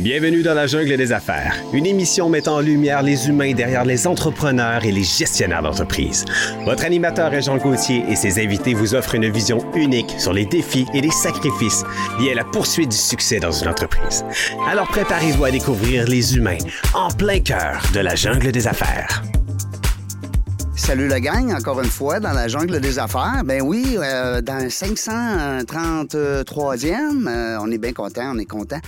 Bienvenue dans la jungle des affaires, une émission mettant en lumière les humains derrière les entrepreneurs et les gestionnaires d'entreprise. Votre animateur est Jean Gauthier et ses invités vous offrent une vision unique sur les défis et les sacrifices liés à la poursuite du succès dans une entreprise. Alors préparez-vous à découvrir les humains en plein cœur de la jungle des affaires. Salut la gang, encore une fois, dans la jungle des affaires. Ben oui, euh, dans le 533e, euh, on est bien content, on est content.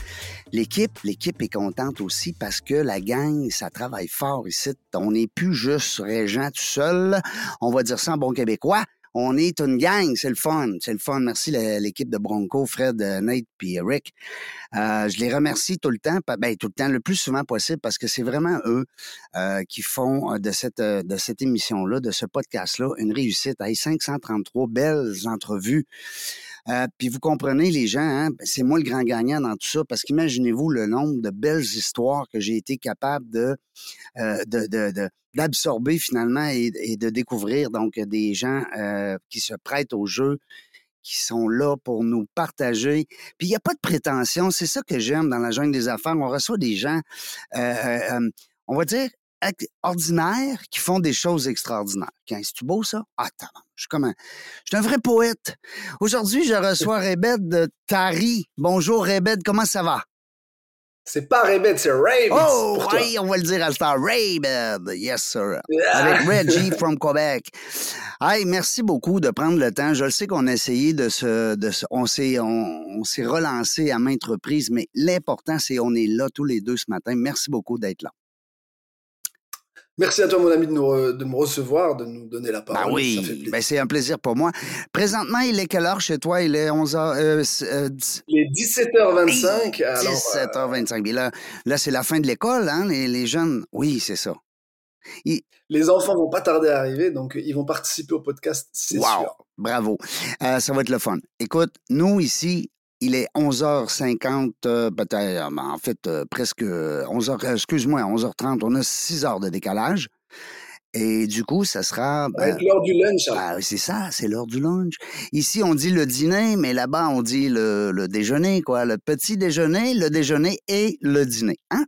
L'équipe, l'équipe est contente aussi parce que la gang, ça travaille fort ici. On n'est plus juste Régent tout seul. On va dire ça en bon québécois. On est une gang, c'est le fun, c'est le fun. Merci l'équipe de Bronco, Fred, euh, Nate puis Eric. Euh, je les remercie tout le temps, ben, tout le temps, le plus souvent possible, parce que c'est vraiment eux euh, qui font de cette de cette émission-là, de ce podcast-là, une réussite. Hey, 533 belles entrevues. Euh, puis vous comprenez, les gens, hein, ben, c'est moi le grand gagnant dans tout ça, parce qu'imaginez-vous le nombre de belles histoires que j'ai été capable de, euh, de, d'absorber finalement et, de découvrir. Donc, des gens euh, qui se prêtent au jeu, qui sont là pour nous partager. Puis il n'y a pas de prétention. C'est ça que j'aime dans la jungle des affaires. On reçoit des gens, on va dire, ordinaires qui font des choses extraordinaires. C'est-tu beau, ça? Ah, je suis comme un... Je suis un vrai poète. Aujourd'hui, je reçois Rebed de Tari. Bonjour, Rebed, comment ça va? C'est pas Rebed, c'est Ray. Oh, oui, on va le dire à l'instant. Rebed, yes, sir. Avec Reggie from Quebec. Hey, merci beaucoup de prendre le temps. Je le sais qu'on a essayé de se... De se on s'est on, s'est relancé à maintes reprises, mais l'important, c'est qu'on est là tous les deux ce matin. Merci beaucoup d'être là. Merci à toi, mon ami, de, nous, de me recevoir, de nous donner la parole. Ben oui, ben, c'est un plaisir pour moi. Présentement, il est quelle heure chez toi? Il est 11h... Euh, euh, il est 17h25. 17h25. Euh, là, là c'est la fin de l'école, hein, les, les, jeunes. Oui, c'est ça. Les enfants vont pas tarder à arriver, donc ils vont participer au podcast, c'est wow, sûr. Bravo. ça va être le fun. Écoute, nous, ici, il est 11h50, euh, peut-être, euh, en fait, euh, presque 11h, excuse-moi, 11h30. On a 6 heures de décalage. Et du coup, ça sera. Ben, l'heure du lunch. Hein. Ah, c'est ça, c'est l'heure du lunch. Ici, on dit le dîner, mais là-bas, on dit le, le, déjeuner, quoi. Le petit déjeuner, le déjeuner et le dîner. Hein?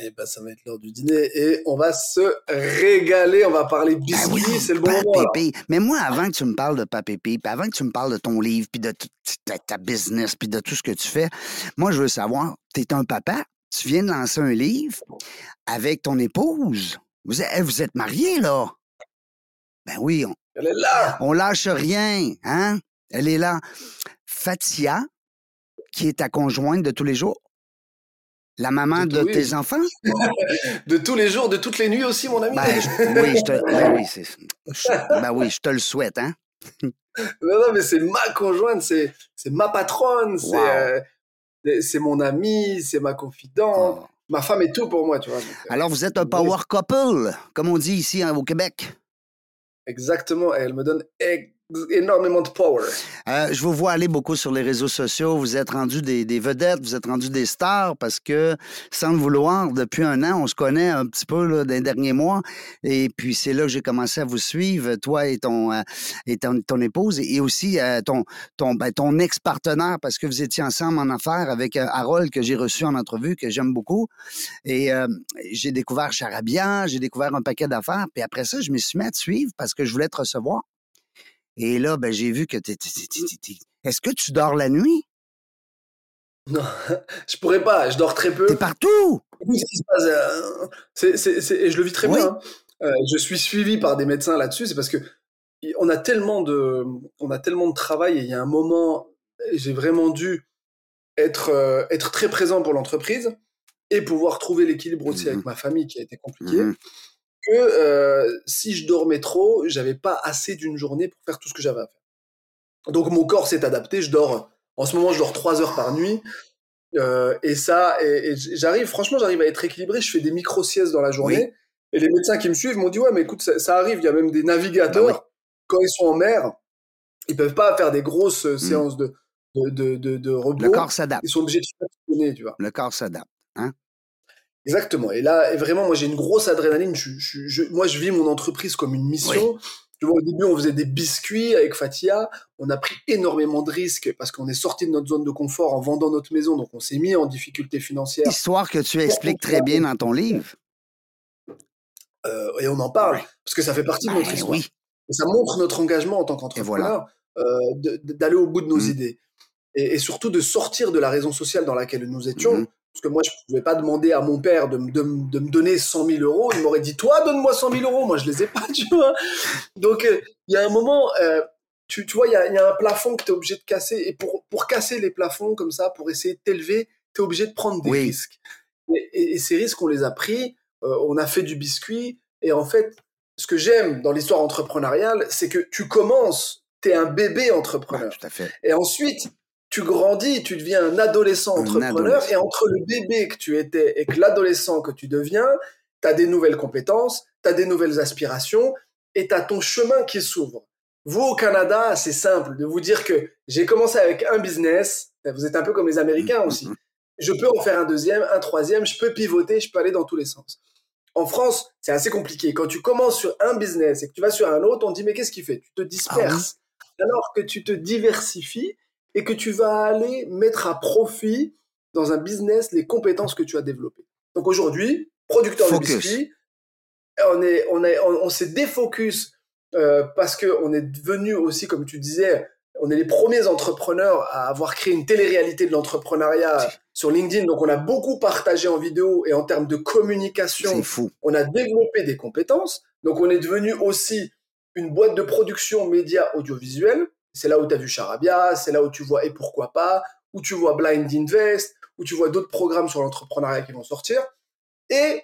Eh ben, ça va être l'heure du dîner et on va se régaler. On va parler ben biscuits, c'est le bon moment. Mais moi, avant que tu me parles de Papépi, puis avant que tu me parles de ton livre, puis de ta, business, puis de tout ce que tu fais, moi, je veux savoir, tu es un papa, tu viens de lancer un livre avec ton épouse. Vous êtes, vous êtes mariés, là? Ben oui. On, Elle est là! On lâche rien, hein? Elle est là. Fatia, qui est ta conjointe de tous les jours, la maman de, tes enfants? de tous les jours, de toutes les nuits aussi, mon ami. Ben, oui, je te, ben oui, ben oui, je te le souhaite, hein? non, non, mais c'est ma conjointe, c'est, ma patronne, c'est, euh, c'est mon amie, c'est ma confidente. Oh. Ma femme est tout pour moi, tu vois. Euh, Alors, vous êtes un power couple, comme on dit ici hein, au Québec? Exactement, elle me donne énormément de power. Euh, je vous vois aller beaucoup sur les réseaux sociaux. Vous êtes rendu des, vedettes, vous êtes rendu des stars parce que, sans le vouloir, depuis un an, on se connaît un petit peu là, dans derniers mois. Et puis, c'est là que j'ai commencé à vous suivre, toi et ton, euh, et ton, épouse, et aussi euh, ton, ton, ben, ton ex-partenaire, parce que vous étiez ensemble en affaires avec Harold, que j'ai reçu en entrevue, que j'aime beaucoup. Et j'ai découvert Charabia, j'ai découvert un paquet d'affaires. Puis après ça, je me suis mis à te suivre parce que je voulais te recevoir. Et là, ben, j'ai vu que tu Est-ce que tu dors la nuit? Non, je pourrais pas. Je dors très peu. T'es partout. Euh, et je le vis très bien. Hein. Euh, je suis suivi par des médecins là-dessus. C'est parce que on a tellement de, on a tellement de travail et il y a un moment, j'ai vraiment dû être, euh, être très présent pour l'entreprise et pouvoir trouver l'équilibre aussi avec mmh ma famille qui a été compliqué. Mmh que euh, si je dormais trop, j'avais pas assez d'une journée pour faire tout ce que j'avais à faire. Donc mon corps s'est adapté, je dors, en ce moment je dors trois heures par nuit, euh, et ça, et, j'arrive, franchement j'arrive à être équilibré, je fais des micro-siestes dans la journée, et les médecins qui me suivent m'ont dit, ouais mais écoute, ça, arrive, il y a même des navigateurs, bah quand ils sont en mer, ils peuvent pas faire des grosses euh, mmh. séances de, de, de, de, repos. Le corps s'adapte. Ils sont obligés de fonctionner, tu vois. Le corps s'adapte. Hein Exactement. Et là, vraiment, moi, j'ai une grosse adrénaline. Je, je, moi, je vis mon entreprise comme une mission. Tu vois, au début, on faisait des biscuits avec Fatia. On a pris énormément de risques parce qu'on est sorti de notre zone de confort en vendant notre maison. Donc, on s'est mis en difficulté financière. Histoire que tu expliques très bien dans ton livre. Euh, et on en parle parce que ça fait partie de notre ben histoire. Oui. Et ça montre notre engagement en tant qu'entrepreneur euh, d'aller au bout de nos mmh. idées. Et, surtout de sortir de la raison sociale dans laquelle nous étions. Mmh. Parce que moi, je ne pouvais pas demander à mon père de, de, de me donner 100 000 euros. Il m'aurait dit, toi, donne-moi 100 000 euros. Moi, je les ai pas, tu vois. Donc, euh, il y a un moment, euh, tu, tu, vois, il y a, y a, un plafond que tu es obligé de casser. Et pour, pour casser les plafonds comme ça, pour essayer de t'élever, tu es obligé de prendre des risques. Et, et, ces risques, on les a pris. Euh, on a fait du biscuit. Et en fait, ce que j'aime dans l'histoire entrepreneuriale, c'est que tu commences, tu es un bébé entrepreneur. tout à fait. Et ensuite, tu grandis, tu deviens un adolescent entrepreneur, et entre le bébé que tu étais et que l'adolescent que tu deviens, tu as des nouvelles compétences, tu as des nouvelles aspirations, et tu as ton chemin qui s'ouvre. Vous, au Canada, c'est simple de vous dire que j'ai commencé avec un business, vous êtes un peu comme les Américains aussi, je peux en faire un deuxième, un troisième, je peux pivoter, je peux aller dans tous les sens. En France, c'est assez compliqué. Quand tu commences sur un business et que tu vas sur un autre, on te dit mais qu'est-ce qu'il fait? Tu te disperses. Ah Alors que tu te diversifies et que tu vas aller mettre à profit dans un business les compétences que tu as développées. Donc aujourd'hui, producteur de biscuits, on est, on est, on, s'est défocus euh, parce que on est devenu aussi, comme tu disais, on est les premiers entrepreneurs à avoir créé une télé-réalité de l'entrepreneuriat sur LinkedIn. Donc, on a beaucoup partagé en vidéo et en termes de communication. Fou. On a développé des compétences. Donc, on est devenu aussi une boîte de production média audiovisuel. C'est là où tu as vu Charabia, c'est là où tu vois Et pourquoi pas, où tu vois Blind Invest, où tu vois d'autres programmes sur l'entrepreneuriat qui vont sortir. Et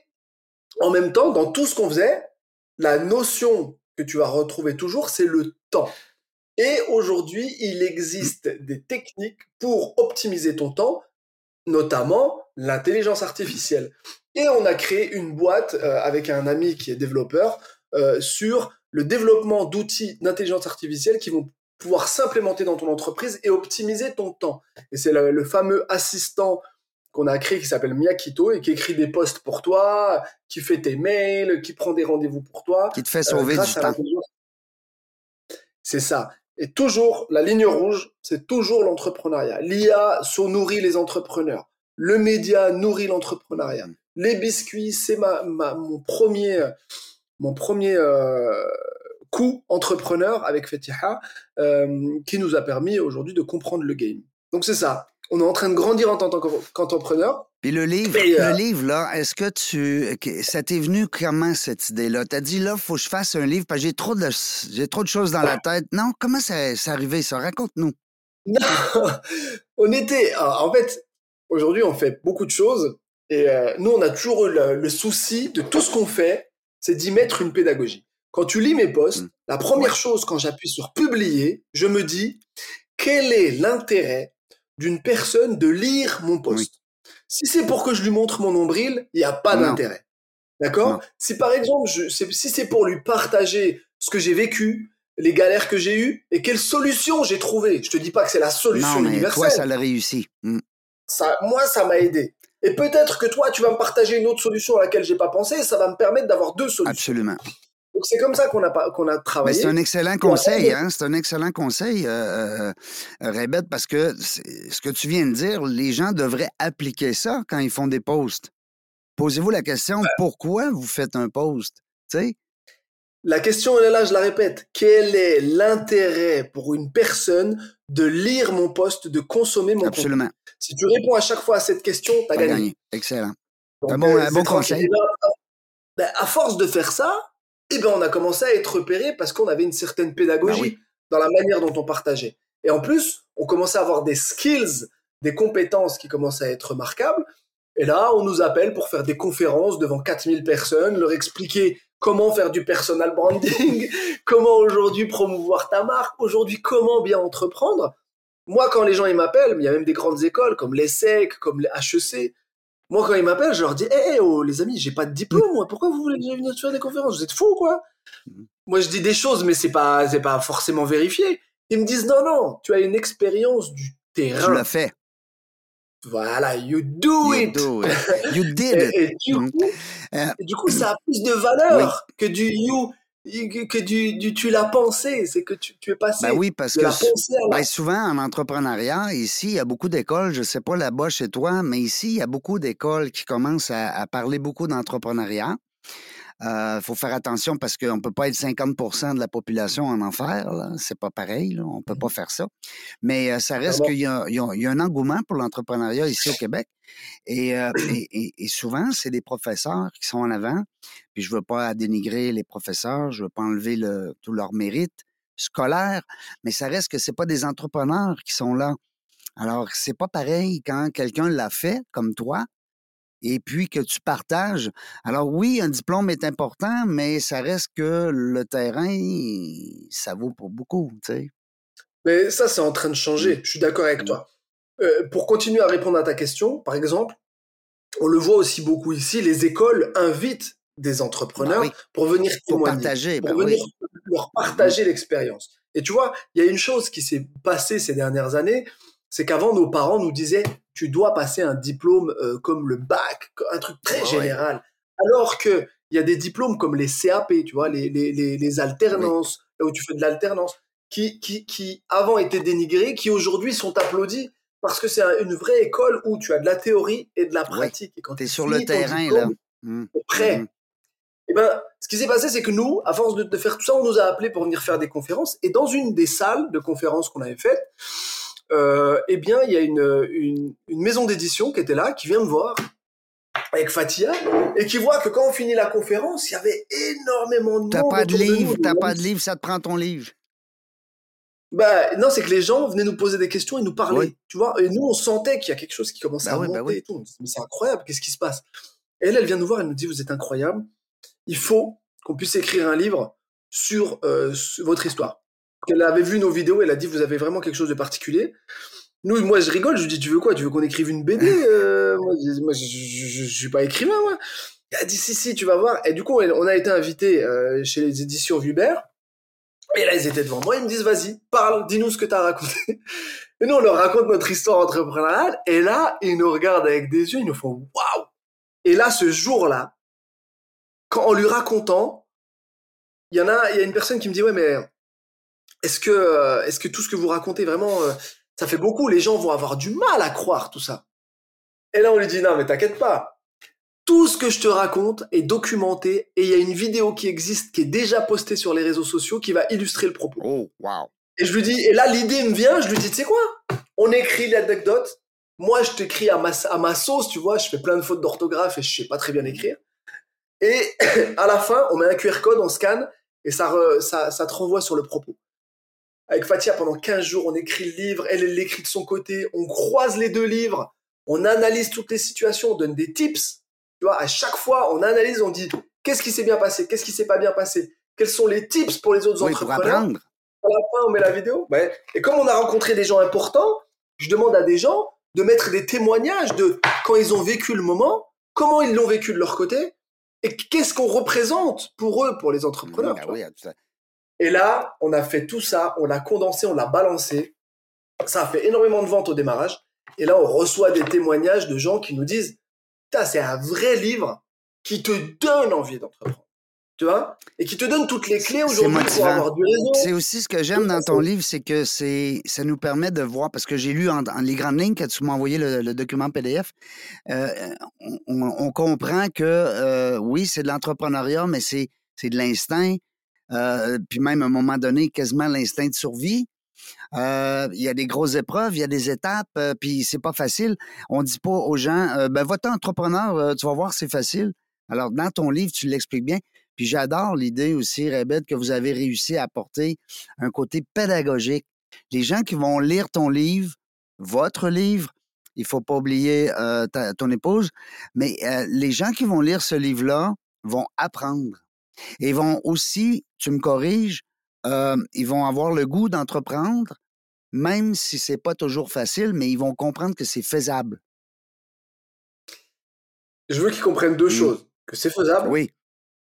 en même temps, dans tout ce qu'on faisait, la notion que tu vas retrouver toujours, c'est le temps. Et aujourd'hui, il existe des techniques pour optimiser ton temps, notamment l'intelligence artificielle. Et on a créé une boîte euh, avec un ami qui est développeur euh, sur le développement d'outils d'intelligence artificielle qui vont pouvoir s'implémenter dans ton entreprise et optimiser ton temps. Et c'est le, fameux assistant qu'on a créé qui s'appelle Miyakito et qui écrit des posts pour toi, qui fait tes mails, qui prend des rendez-vous pour toi. Qui te fait sauver euh, du temps. C'est ça. Et toujours, la ligne rouge, c'est toujours l'entrepreneuriat. L'IA nourrit les entrepreneurs. Le média nourrit l'entrepreneuriat. Mm. Les biscuits, c'est ma, mon premier, mon premier euh, coup entrepreneur avec Fetiha euh, qui nous a permis aujourd'hui de comprendre le game. Donc c'est ça on est en train de grandir en tant qu'entrepreneur. Puis le livre, le euh, livre là, est-ce que tu, ça t'est venu comment cette idée-là? T'as dit là, il faut que je fasse un livre parce que j'ai trop de, j'ai trop de choses dans la tête. Non, comment ça, s'est arrivé ça? Raconte-nous. Non, on était, en fait, aujourd'hui, on fait beaucoup de choses et euh, nous, on a toujours le, le souci de tout ce qu'on fait, c'est d'y mettre une pédagogie. Quand tu lis mes posts, mmh. la première chose quand j'appuie sur publier, je me dis quel est l'intérêt d'une personne de lire mon post? Si c'est pour que je lui montre mon nombril, il n'y a pas d'intérêt. D'accord? Si par exemple, je, si c'est pour lui partager ce que j'ai vécu, les galères que j'ai eues et quelle solution j'ai trouvé, je te dis pas que c'est la solution non, mais universelle. Toi, ça l'a réussi. Ça, moi, ça m'a aidé. Et peut-être que toi, tu vas me partager une autre solution à laquelle j'ai pas pensé et ça va me permettre d'avoir deux solutions. Absolument. Donc c'est comme ça qu'on a, qu'on a travaillé. C'est un excellent conseil, hein? C'est un excellent conseil, euh, euh parce que ce que tu viens de dire, les gens devraient appliquer ça quand ils font des posts. Posez-vous la question, pourquoi vous faites un post? sais? La question, elle est là, je la répète. Quel est l'intérêt pour une personne de lire mon post, de consommer mon Absolument. Si tu réponds à chaque fois à cette question, tu as gagné. Excellent. un bon, euh, bon conseil. Ben, à force de faire ça, eh ben, on a commencé à être repéré parce qu'on avait une certaine pédagogie bah dans la manière dont on partageait. Et en plus, on commençait à avoir des skills, des compétences qui commençaient à être remarquables. Et là, on nous appelle pour faire des conférences devant 4000 personnes, leur expliquer comment faire du personal branding, comment aujourd'hui promouvoir ta marque, aujourd'hui comment bien entreprendre. Moi, quand les gens ils m'appellent, il y a même des grandes écoles comme l'ESSEC, comme les HEC, moi, quand ils m'appellent, je leur dis, hé, oh, les amis, j'ai pas de diplôme, moi. Pourquoi vous voulez venir faire des conférences? Vous êtes fous, quoi? Moi, je dis des choses, mais c'est pas, c'est pas forcément vérifié. Ils me disent, non, non, tu as une expérience du terrain. Tu l'as fait. Voilà, you do it. You did it. Et, du, coup, euh, du, coup, ça a plus de valeur que du you. Que tu l'as pensé, c'est que tu, es passé. Ben oui, parce que ben souvent en entrepreneuriat, ici, il y a beaucoup d'écoles, je ne sais pas là-bas chez toi, mais ici, il y a beaucoup d'écoles qui commencent à parler beaucoup d'entrepreneuriat. Il euh, faut faire attention parce qu'on ne peut pas être 50% de la population en enfer. C'est pas pareil. On ne peut pas mmh faire ça. Mais euh, ça reste qu'il y, a un engouement pour l'entrepreneuriat ici au Québec. Euh, et, souvent, c'est des professeurs qui sont en avant. Puis je ne veux pas dénigrer les professeurs, je ne veux pas enlever tout leur mérite scolaire, mais ça reste que ce pas des entrepreneurs qui sont là. Alors, c'est pas pareil quand quelqu'un l'a fait, comme toi, et puis que tu partages. Alors oui, un diplôme est important, mais ça reste que le terrain, ça vaut pour beaucoup, tu sais. Mais ça, c'est en train de changer. Mmh. Je suis d'accord avec mmh. toi. Euh, pour continuer à répondre à ta question, par exemple, on le voit aussi beaucoup ici, les écoles invitent des bah entrepreneurs pour venir témoigner, partager, pour bah venir leur mmh. partager l'expérience. Et tu vois, il y a une chose qui s'est passée ces dernières années, c'est qu'avant, nos parents nous disaient, tu dois passer un diplôme euh, comme le bac, un truc très général. Alors que il y a des diplômes comme les CAP, tu vois, les, les, les, alternances, là où tu fais de l'alternance, qui, qui, qui avant étaient dénigrés, qui aujourd'hui sont applaudis parce que c'est une vraie école où tu as de la théorie et de la pratique. Et quand tu es sur le terrain, là. Mmh. prêt. Mmh. Et eh ben, ce qui s'est passé, c'est que nous, à force de, de, faire tout ça, on nous a appelés pour venir faire des conférences. Et dans une des salles de conférences qu'on avait faites, euh, eh bien, il y a une, une, maison d'édition qui était là, qui vient me voir avec Fatia et qui voit que quand on finit la conférence, il y avait énormément de T'as pas de livre, t'as pas de livre, ça te prend ton livre. Bah non, c'est que les gens venaient nous poser des questions et nous parler, tu vois. Et nous, on sentait qu'il y a quelque chose qui commençait bah à bah monter et tout. Mais c'est incroyable, qu'est-ce qui se passe? Et elle, elle vient nous voir, elle nous dit, vous êtes incroyable. Il faut qu'on puisse écrire un livre sur euh, votre histoire qu'elle avait vu nos vidéos, elle a dit vous avez vraiment quelque chose de particulier. Nous, moi, je rigole, je lui dis tu veux quoi? Tu veux qu'on écrive une BD euh, Moi, je, je, suis pas écrivain, moi. Elle a dit si si, tu vas voir. Et du coup, on a été invité euh, chez les éditions Vubert. Et là, ils étaient devant moi, ils me disent vas-y, parle, dis-nous ce que tu as raconté. Et nous, on leur raconte notre histoire entrepreneuriale. Et là, ils nous regardent avec des yeux, ils nous font waouh. Et là, ce jour-là, quand en lui racontant, il y en a, il y a une personne qui me dit ouais mais est-ce que, euh, est-ce que tout ce que vous racontez vraiment, euh, ça fait beaucoup? Les gens vont avoir du mal à croire tout ça. Et là, on lui dit non, mais t'inquiète pas. Tout ce que je te raconte est documenté et il y a une vidéo qui existe, qui est déjà postée sur les réseaux sociaux, qui va illustrer le propos. Oh, wow. Et je lui dis, et là, l'idée me vient, je lui dis, tu sais quoi? On écrit l'anecdote. Moi, je t'écris à ma, à ma sauce, tu vois, je fais plein de fautes d'orthographe et je sais pas très bien écrire. Et à la fin, on met un QR code, on scanne et ça, ça, ça te renvoie sur le propos. Avec Fatia, pendant 15 jours, on écrit le livre, elle, l'écrit de son côté, on croise les deux livres, on analyse toutes les situations, on donne des tips. Tu vois, à chaque fois, on analyse, on dit qu'est-ce qui s'est bien passé, qu'est-ce qui s'est pas bien passé, quels sont les tips pour les autres entrepreneurs? à la fin, on met la vidéo. Et comme on a rencontré des gens importants, je demande à des gens de mettre des témoignages de quand ils ont vécu le moment, comment ils l'ont vécu de leur côté, et qu'est-ce qu'on représente pour eux, pour les entrepreneurs. Bah et là, on a fait tout ça, on l'a condensé, on l'a balancé. Ça a fait énormément de ventes au démarrage. Et là, on reçoit des témoignages de gens qui nous disent, c'est un vrai livre qui te donne envie d'entreprendre. Tu vois? Et qui te donne toutes les clés aujourd'hui pour avoir du réseau. C'est aussi ce que j'aime dans ton livre, c'est que c'est ça nous permet de voir, parce que j'ai lu en, les grandes lignes quand tu m'as envoyé le, document PDF, euh, on, comprend que euh, oui, c'est de l'entrepreneuriat, mais c'est de l'instinct, euh, puis même à un moment donné, quasiment l'instinct de survie. Euh, il y a des grosses épreuves, il y a des étapes, euh, puis c'est pas facile. On dit pas aux gens, ben votre entrepreneur, tu vas voir, c'est facile. Alors dans ton livre, tu l'expliques bien. Puis j'adore l'idée aussi, Rebette, que vous avez réussi à apporter un côté pédagogique. Les gens qui vont lire ton livre, votre livre, il faut pas oublier ton épouse, mais les gens qui vont lire ce livre-là vont apprendre. Et ils vont aussi, tu me corriges, euh, ils vont avoir le goût d'entreprendre, même si c'est pas toujours facile, mais ils vont comprendre que c'est faisable. Je veux qu'ils comprennent deux mmh. choses. Que c'est faisable. Oui.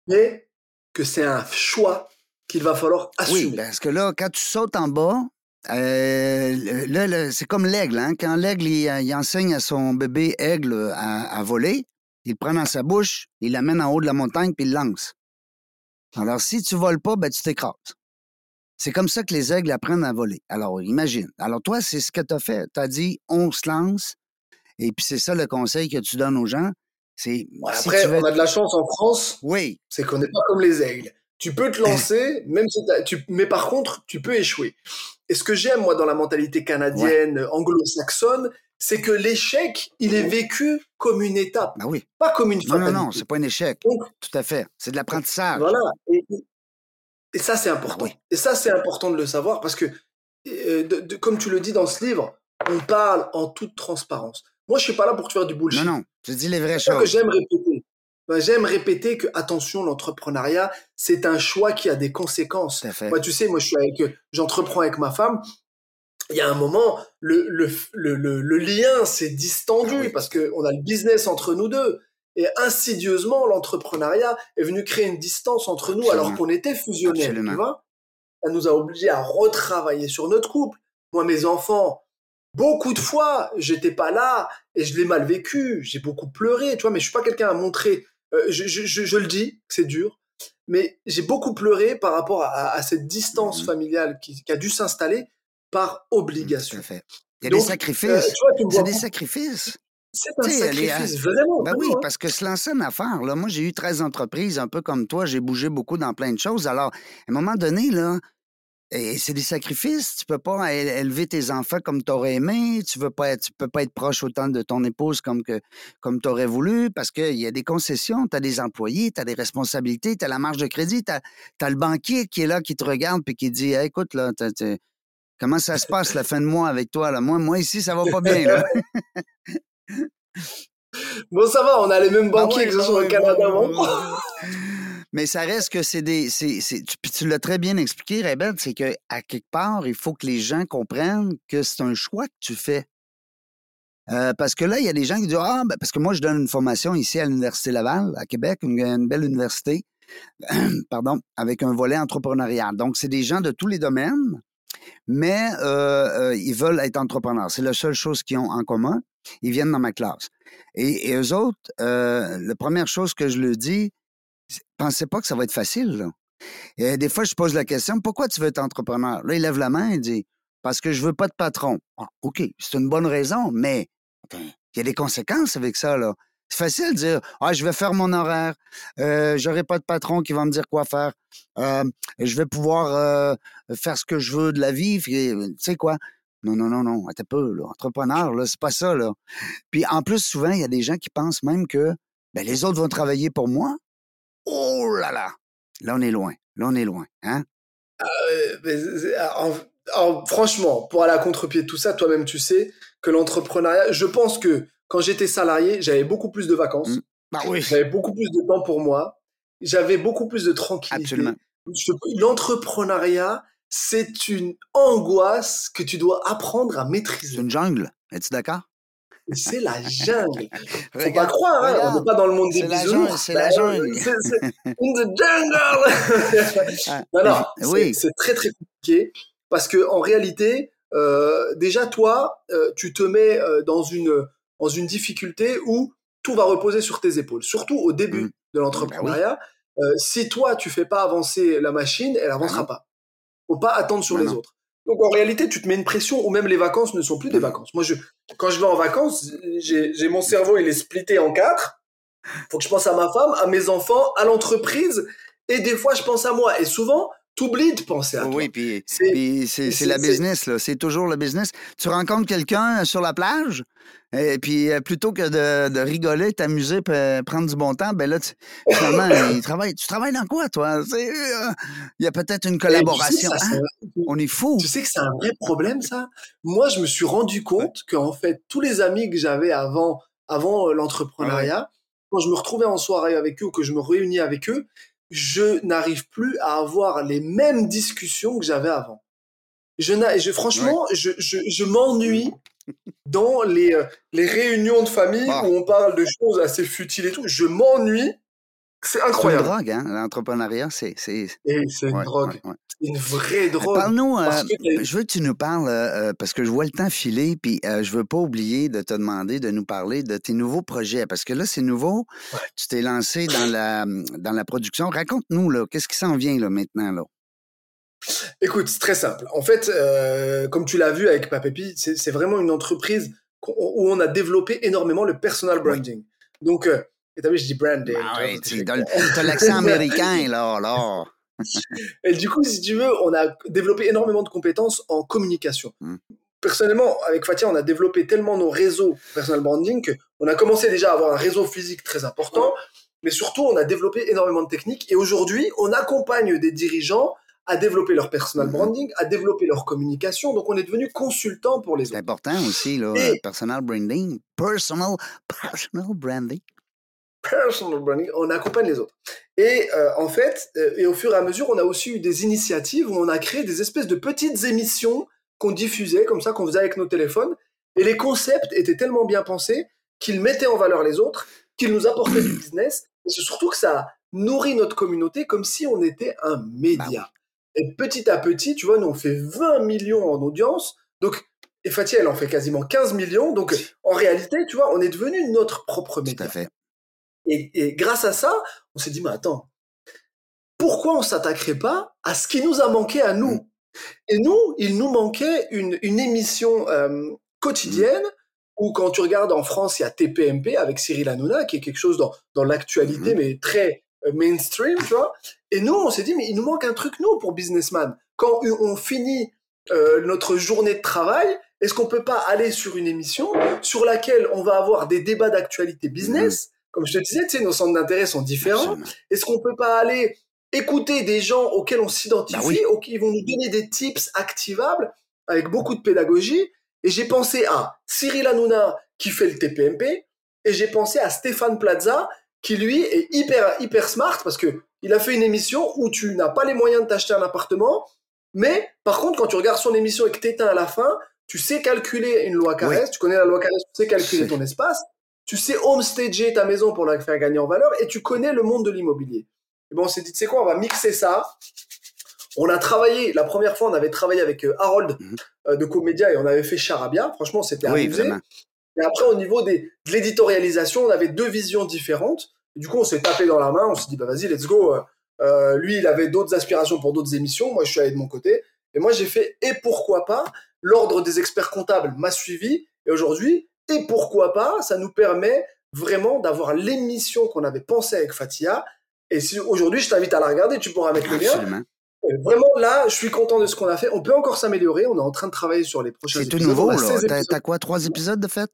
Mais que c'est un choix qu'il va falloir assumer. Oui, parce que là, quand tu sautes en bas, euh, c'est comme l'aigle. Hein? Quand l'aigle, il, enseigne à son bébé aigle à, à voler, il le prend dans sa bouche, il l'amène en haut de la montagne, puis il lance. Alors, si tu voles pas, ben, tu t'écrases. C'est comme ça que les aigles apprennent à voler. Alors, imagine. Alors, toi, c'est ce que tu as fait. Tu as dit, on se lance. Et puis, c'est ça le conseil que tu donnes aux gens. C'est. après, on a de la chance en France. Oui. C'est qu'on n'est pas comme les aigles. Tu peux te lancer, même si tu, mais par contre, tu peux échouer. Et ce que j'aime, moi, dans la mentalité canadienne, anglo-saxonne, c'est que l'échec, il est vécu comme une étape. Ben oui. Pas comme une fatalité. Non, non, non, c'est pas un échec. Tout à fait. C'est de l'apprentissage. Voilà. Et, ça, c'est important. Et ça, c'est important de le savoir parce que, euh, comme tu le dis dans ce livre, on parle en toute transparence. Moi, je suis pas là pour te faire du bullshit. Non, non, je dis les vraies choses. que j'aime répéter. Ben, j'aime répéter que, attention, l'entrepreneuriat, c'est un choix qui a des conséquences. Moi, tu sais, moi, je suis avec, j'entreprends avec ma femme. Il y a un moment, le, le, le, le, lien s'est distendu ah parce qu'on a le business entre nous deux. Et insidieusement, l'entrepreneuriat est venu créer une distance entre nous alors qu'on était fusionnels. Tu vois? Ça nous a obligés à retravailler sur notre couple. Moi, mes enfants, beaucoup de fois, j'étais pas là et je l'ai mal vécu. J'ai beaucoup pleuré, tu vois, mais je suis pas quelqu'un à montrer euh, je, le dis, c'est dur, mais j'ai beaucoup pleuré par rapport à, cette distance mmh. familiale qui, a dû s'installer par obligation. Il y a des sacrifices. Euh, c'est des sacrifices. C'est un sacrifice, vraiment. Ben oui, hein. parce que se lancer une affaire, là, moi, j'ai eu 13 entreprises, un peu comme toi, j'ai bougé beaucoup dans plein de choses. Alors, à un moment donné, là, et c'est des sacrifices. Tu peux pas élever tes enfants comme tu aurais aimé. Tu veux pas tu peux pas être proche autant de ton épouse comme que comme tu aurais voulu parce qu'il y a des concessions. Tu as des employés, tu as des responsabilités, tu as la marge de crédit, tu as, le banquier qui est là, qui te regarde puis qui dit écoute, là, comment ça se passe la fin de mois avec toi? Là? Moi, moi, ici, ça va pas bien. bon, ça va, on a les mêmes ah banquiers que ce soit au Canada. Mais ça reste que c'est des. puis tu l'as très bien expliqué, Rebelle, c'est qu'à quelque part, il faut que les gens comprennent que c'est un choix que tu fais. Euh, parce que là, il y a des gens qui disent Ah, ben, parce que moi, je donne une formation ici à l'Université Laval, à Québec, une, belle université, pardon, avec un volet entrepreneurial. Donc, c'est des gens de tous les domaines, mais euh, euh, ils veulent être entrepreneurs. C'est la seule chose qu'ils ont en commun. Ils viennent dans ma classe. Et, et eux autres, la première chose que je leur dis, pensez pas que ça va être facile. Et des fois, je pose la question pourquoi tu veux être entrepreneur? Là, il lève la main et dit parce que je veux pas de patron. Ah, OK, c'est une bonne raison, mais il y a des conséquences avec ça. là. C'est facile de dire Ah, je vais faire mon horaire, euh, j'aurai pas de patron qui va me dire quoi faire, euh, je vais pouvoir euh, faire ce que je veux de la vie. Tu sais quoi? Non, non, non, non, un peu, entrepreneur, là, c'est pas ça, là. Puis en plus, souvent, il y a des gens qui pensent même que ben, les autres vont travailler pour moi, Oh là là! Là, on est loin. Là, on est loin. Hein? Ah, franchement, pour aller à contre-pied de tout ça, toi-même, tu sais que l'entrepreneuriat, je pense que quand j'étais salarié, j'avais beaucoup plus de vacances. Mmh. Bah oui. J'avais beaucoup plus de temps pour moi. J'avais beaucoup plus de tranquillité. L'entrepreneuriat, c'est une angoisse que tu dois apprendre à maîtriser. C'est une jungle. Es-tu d'accord? c'est la jungle. Faut pas croire, hein, on n'est pas dans le monde des bisounours. C'est la jungle. C'est in the jungle. Non, non, oui. c'est très très compliqué parce que en réalité, euh, déjà toi, euh, tu te mets euh, dans une dans une difficulté où tout va reposer sur tes épaules, surtout au début mmh. de l'entrepreneuriat. Bah si toi tu fais pas avancer la machine, elle avancera bah pas. Faut pas attendre sur les autres. Donc en réalité, tu te mets une pression où même les vacances ne sont plus des vacances. Moi, je, quand je vais en vacances, j'ai mon cerveau, il est splitté en quatre. Faut que je pense à ma femme, à mes enfants, à l'entreprise, et des fois, je pense à moi. Et souvent, t'oublies de penser à toi. Oui, puis c'est la business, là. C'est toujours le business. Tu rencontres quelqu'un sur la plage, et puis euh, plutôt que de, rigoler, t'amuser, prendre du bon temps, ben là, tu, finalement, il travaille. Tu travailles dans quoi, toi? Euh, il y a peut-être une collaboration. Hein? On est fou. Tu sais que c'est un vrai problème, ça? Moi, je me suis rendu compte qu'en fait, tous les amis que j'avais avant, avant euh, l'entrepreneuriat, quand je me retrouvais en soirée avec eux ou que je me réunis avec eux, je n'arrive plus à avoir les mêmes discussions que j'avais avant. Je, je franchement, je, je, je m'ennuie dans les, euh, les réunions de famille ah. où on parle de choses assez futiles et tout. Je m'ennuie. C'est incroyable. C'est une drogue, hein? L'entrepreneuriat, c'est. C'est une drogue. une vraie drogue. Parle-nous, euh, je veux que tu nous parles, euh, parce que je vois le temps filer, puis euh, je veux pas oublier de te demander de nous parler de tes nouveaux projets, parce que là, c'est nouveau. Tu t'es lancé dans la, dans la production. Raconte-nous, là, qu'est-ce qui s'en vient, là, maintenant, là? Écoute, c'est très simple. En fait, comme tu l'as vu avec Papépi, c'est vraiment une entreprise où on a développé énormément le personal branding. Donc, et t'as vu, je dis branding. Ah oui, tu as l'accent américain, là, là. Et du coup, si tu veux, on a développé énormément de compétences en communication. Hmm. Personnellement, avec Fatia, on a développé tellement nos réseaux personal branding qu'on a commencé déjà à avoir un réseau physique très important, mais surtout, on a développé énormément de techniques. Et aujourd'hui, on accompagne des dirigeants à développer leur personal hmm. branding, à développer leur communication. Donc, on est devenu consultant pour les autres. C'est important aussi, là, personal branding. Personal, personal branding personal branding, on accompagne les autres. Et euh, en fait, euh, et au fur et à mesure, on a aussi eu des initiatives où on a créé des espèces de petites émissions qu'on diffusait comme ça, qu'on faisait avec nos téléphones. Et les concepts étaient tellement bien pensés qu'ils mettaient en valeur les autres, qu'ils nous apportaient du business. Et c'est surtout que ça nourrit notre communauté comme si on était un média. Bah et petit à petit, tu vois, nous on fait 20 millions en audience. Donc, et Fatih, elle en fait quasiment 15 millions. Donc, en réalité, tu vois, on est devenu notre propre média. Tout à fait. Et, grâce à ça, on s'est dit, mais attends, pourquoi on s'attaquerait pas à ce qui nous a manqué à nous? Mm. Et nous, il nous manquait une, émission euh, quotidienne mm. où quand tu regardes en France, il y a TPMP avec Cyril Hanouna, qui est quelque chose dans, dans l'actualité, mm. mais très euh, mainstream, tu vois. Et nous, on s'est dit, mais il nous manque un truc, nous, pour businessman. Quand on finit euh, notre journée de travail, est-ce qu'on peut pas aller sur une émission sur laquelle on va avoir des débats d'actualité business comme je te disais, tu sais, nos centres d'intérêt sont différents. Est-ce qu'on peut pas aller écouter des gens auxquels on s'identifie, bah qui vont nous donner des tips activables avec beaucoup de pédagogie? Et j'ai pensé à Cyril Hanouna qui fait le TPMP, et j'ai pensé à Stéphane Plaza qui lui est hyper hyper smart parce que il a fait une émission où tu n'as pas les moyens de t'acheter un appartement, mais par contre quand tu regardes son émission et que t'éteins à la fin, tu sais calculer une loi Carrez, tu connais la loi Carrez, tu sais calculer ton espace, tu sais homestager ta maison pour la faire gagner en valeur et tu connais le monde de l'immobilier. Et bon, on s'est dit, tu sais quoi, on va mixer ça. On a travaillé, la première fois, on avait travaillé avec euh, Harold mhm. euh, de Comédia et on avait fait Charabia. Franchement, c'était oui, Et après, au niveau des, de l'éditorialisation, on avait deux visions différentes. du coup, on s'est tapé dans la main, on s'est dit, bah vas-y, let's go. Euh, lui, il avait d'autres aspirations pour d'autres émissions. Moi, je suis allé de mon côté. Et moi, j'ai fait, et pourquoi pas, l'ordre des experts comptables m'a suivi. Et aujourd'hui, et pourquoi pas, ça nous permet vraiment d'avoir l'émission qu'on avait pensée avec Fatia. Et si aujourd'hui, je t'invite à la regarder, tu pourras mettre le lien. Vraiment, là, je suis content de ce qu'on a fait. On peut encore s'améliorer. On est en train de travailler sur les prochains épisodes. C'est tout nouveau, là. T'as quoi, trois épisodes de fait?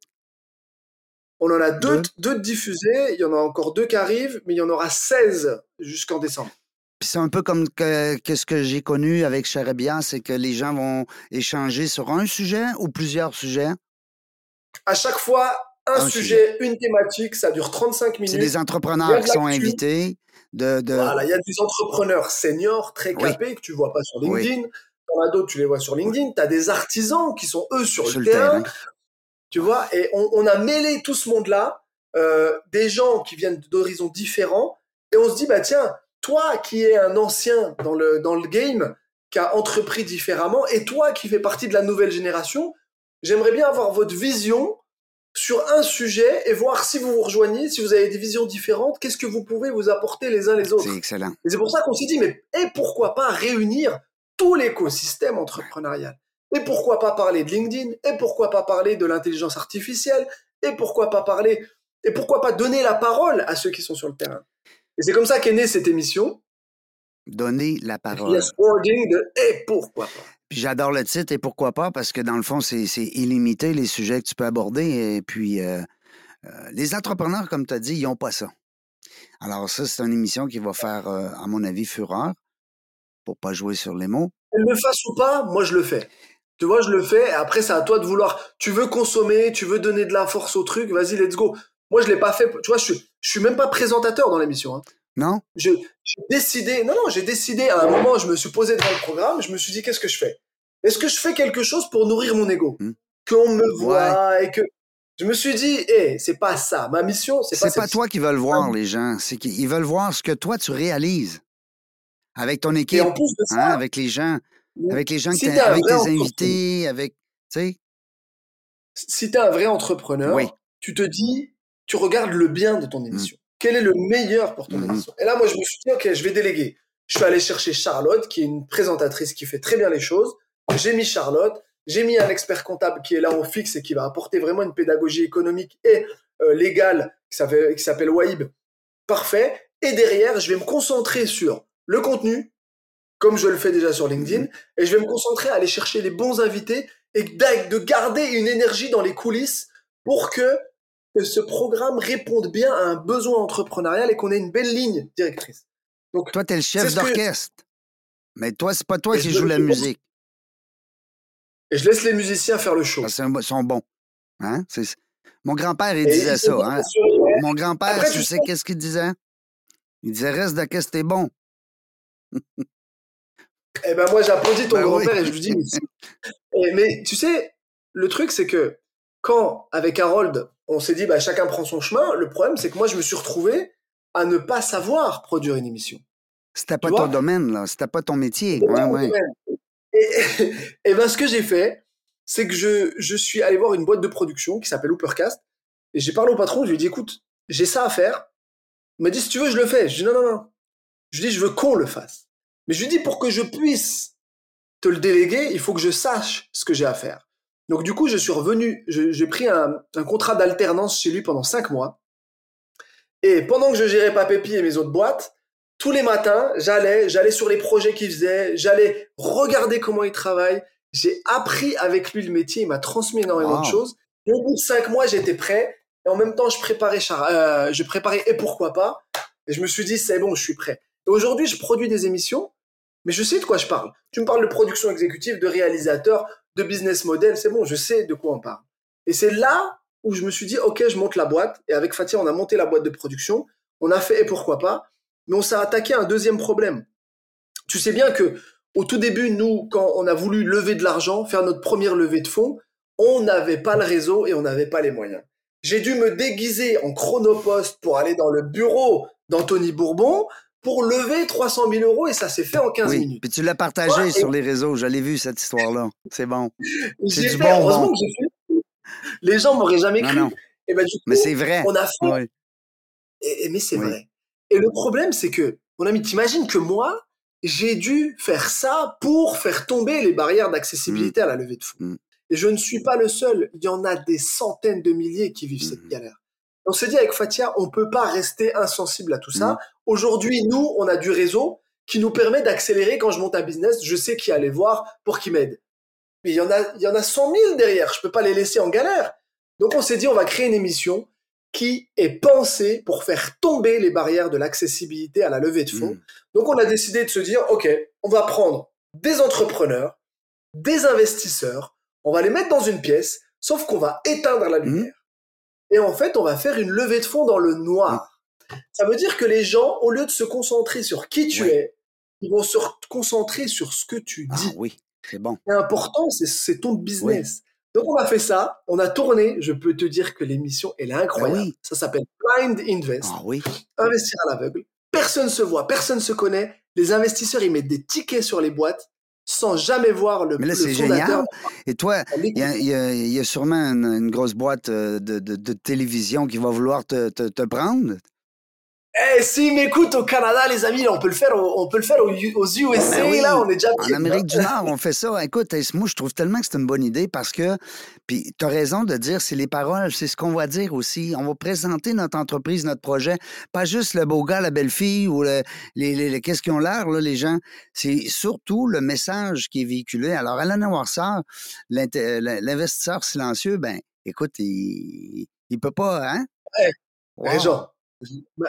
On en a deux, deux, diffusés. Il y en a encore deux qui arrivent, mais il y en aura 16 jusqu'en décembre. c'est un peu comme que, ce que j'ai connu avec Charabia, c'est que les gens vont échanger sur un sujet ou plusieurs sujets à chaque fois, un, sujet, une thématique, ça dure 35 minutes. C'est des entrepreneurs qui sont invités. De, Voilà, il y a des entrepreneurs seniors très capés que tu vois pas sur LinkedIn. T'en as d'autres, tu les vois sur LinkedIn. Tu as des artisans qui sont eux sur, le, terrain. Tu vois, et on, a mêlé tout ce monde-là, euh, des gens qui viennent d'horizons différents, et on se dit, bah tiens, toi qui es un ancien dans le, dans le game, qui a entrepris différemment, et toi qui fais partie de la nouvelle génération, J'aimerais bien avoir votre vision sur un sujet et voir si vous vous rejoignez, si vous avez des visions différentes, qu'est-ce que vous pouvez vous apporter les uns les autres. C'est excellent. Et c'est pour ça qu'on s'est dit, mais et pourquoi pas réunir tout l'écosystème entrepreneurial? Et pourquoi pas parler de LinkedIn? Et pourquoi pas parler de l'intelligence artificielle? Et pourquoi pas parler Et pourquoi pas donner la parole à ceux qui sont sur le terrain? Et c'est comme ça qu'est née cette émission. Donner la parole. Yes, wording de et pourquoi pas j'adore le titre et pourquoi pas, parce que dans le fond, c'est illimité les sujets que tu peux aborder. Et puis, euh, euh, les entrepreneurs, comme tu as dit, ils n'ont pas ça. Alors, ça, c'est une émission qui va faire, euh, à mon avis, fureur, pour pas jouer sur les mots. Elle le fasse ou pas, moi, je le fais. Tu vois, je le fais. Et après, c'est à toi de vouloir. Tu veux consommer, tu veux donner de la force au truc, vas-y, let's go. Moi, je l'ai pas fait. Tu vois, je, je suis même pas présentateur dans l'émission. Hein. Non? J'ai décidé, non, non, j'ai décidé à un moment, je me suis posé devant le programme, je me suis dit, qu'est-ce que je fais? Est-ce que je fais quelque chose pour nourrir mon ego? Hmm. Qu'on me voit et que. Je me suis dit, hé, c'est pas ça. Ma mission, c'est pas C'est pas toi qui veulent voir, les gens. C'est qu'ils veulent voir ce que toi, tu réalises. Avec ton équipe. Et en plus de ça, hein, avec les gens. Avec les gens, que Si t'es un avec tes invités, avec. Tu sais? si tu es un vrai entrepreneur, Oui. tu te dis, tu regardes le bien de ton émission. Quel est le meilleur pour ton Mhm. émission Et là, moi, je me suis dit, OK, je vais déléguer. Je suis allé chercher Charlotte, qui est une présentatrice qui fait très bien les choses. J'ai mis Charlotte. J'ai mis un expert comptable qui est là au fixe et qui va apporter vraiment une pédagogie économique et euh, légale qui s'appelle, Waib. Parfait. Et derrière, je vais me concentrer sur le contenu, comme je le fais déjà sur LinkedIn, et je vais me concentrer à aller chercher les bons invités et de garder une énergie dans les coulisses pour que, que ce programme réponde bien à un besoin entrepreneurial et qu'on ait une belle ligne directrice. Donc, Toi, t'es le C'est chef que- d'orchestre. Mais toi, c'est pas toi Et qui joue la musique. et je laisse les musiciens faire le show. Parce qu'ils sont bons. Hein? Mon grand-père, il Et disait ils ça. Hein? Mon grand-père, tu tu sais qu'est-ce qu'il disait? Il disait reste de qu'est-ce que t'es bon. Eh ben moi j'applaudis ton Ben oui. grand-père et je lui dis mais, Eh, mais tu sais le truc c'est que quand avec Harold on s'est dit bah chacun prend son chemin. Le problème c'est que moi je me suis retrouvé à ne pas savoir produire une émission. C'était pas Tu ton domaine, là. C'était pas ton métier. Ouais, pas ouais. Et, et ben ce que j'ai fait c'est que je, je suis allé voir une boîte de production qui s'appelle Hoopercast. Et j'ai parlé au patron je lui ai dit écoute j'ai ça à faire. Il m'a dit si tu veux je le fais. Je dis non non non. Je lui dis je veux qu'on le fasse. Mais je lui dis pour que je puisse te le déléguer il faut que je sache ce que j'ai à faire donc du coup je suis revenu j'ai pris un, un contrat d'alternance chez lui pendant cinq mois. Et pendant que je gérais Papépi et mes autres boîtes tous les matins j'allais j'allais sur les projets qu'il faisait j'allais regarder comment il travaille j'ai appris avec lui le métier il m'a transmis énormément de choses. Et au bout de cinq mois j'étais prêt. Et en même temps je préparais Char- euh, je préparais et pourquoi pas. Et je me suis dit c'est bon je suis prêt. Et aujourd'hui je produis des émissions mais je sais de quoi je parle. Tu me parles de production exécutive de réalisateur de business model c'est bon je sais de quoi on parle. Et c'est là où je me suis dit ok je monte la boîte. Et avec Fatia on a monté la boîte de production. On a fait et pourquoi pas. Mais on s'est attaqué à un deuxième problème. Tu sais bien que au tout début, nous, quand on a voulu lever de l'argent, faire notre première levée de fonds, on n'avait pas le réseau et on n'avait pas les moyens. J'ai dû me déguiser en chronopost pour aller dans le bureau d'Anthony Bourbon pour lever 300 000 euros et ça s'est fait en 15 Oui. minutes. Puis tu l'as partagé Ouais, et- sur les réseaux. Je l'ai vu, cette histoire-là. C'est bon. J'ai du bonbon. heureusement que j'ai fait. Les gens m'auraient jamais Non, cru. non. Et ben, du Mais c'est vrai. on a fait. Et- et- mais c'est Oui. vrai. Et le problème, c'est que, mon ami, t'imagines que moi, j'ai dû faire ça pour faire tomber les barrières d'accessibilité à la levée de fonds. Mm. Et je ne suis pas le seul. Il y en a des centaines de milliers qui vivent cette Mm. galère. On s'est dit avec Fatia, on peut pas rester insensible à tout ça. Aujourd'hui, nous, on a du réseau qui nous permet d'accélérer quand je monte un business. Je sais qui aller voir pour qu'il m'aide. Mais il y en a, il y en a 100 000 derrière. Je peux pas les laisser en galère. Donc on s'est dit, on va créer une émission qui est pensée pour faire tomber les barrières de l'accessibilité à la levée de fonds. Mm. Donc on a décidé de se dire, OK, on va prendre des entrepreneurs, des investisseurs, on va les mettre dans une pièce, sauf qu'on va éteindre la lumière. Et en fait, on va faire une levée de fonds dans le noir. Ça veut dire que les gens, au lieu de se concentrer sur qui tu Oui. es, ils vont se concentrer sur ce que tu Ah dis. oui, c'est bon. C'est important, c'est- ton business. Donc on a fait ça, on a tourné, je peux te dire que l'émission, elle est incroyable. Ben oui. Ça s'appelle Blind Invest, Ah oui. investir à l'aveugle. Personne se voit, personne se connaît. Les investisseurs, ils mettent des tickets sur les boîtes sans jamais voir le, Mais là, c'est génial. Et toi, il y a, y y sûrement une, une grosse boîte euh, de, de- de télévision qui va vouloir te, te- te prendre? Eh, s'ils m'écoutent au Canada, les amis, là, on peut le faire, on peut le faire aux, USA, Ben oui. là, on est déjà En bien. Amérique du Nord, on fait ça. Écoute, eh, moi, je trouve tellement que c'est une bonne idée parce que, puis tu as raison de dire, c'est les paroles, c'est ce qu'on va dire aussi. On va présenter notre entreprise, notre projet, pas juste le beau gars, la belle fille ou le- les, les- les- qu'est-ce qu'ils ont l'air, là, les gens. C'est surtout le message qui est véhiculé. Alors, Alain Noirceur, l'inté- l'investisseur silencieux, ben, écoute, il, il peut pas, hein? Ouais. Wow. Mais genre, ma-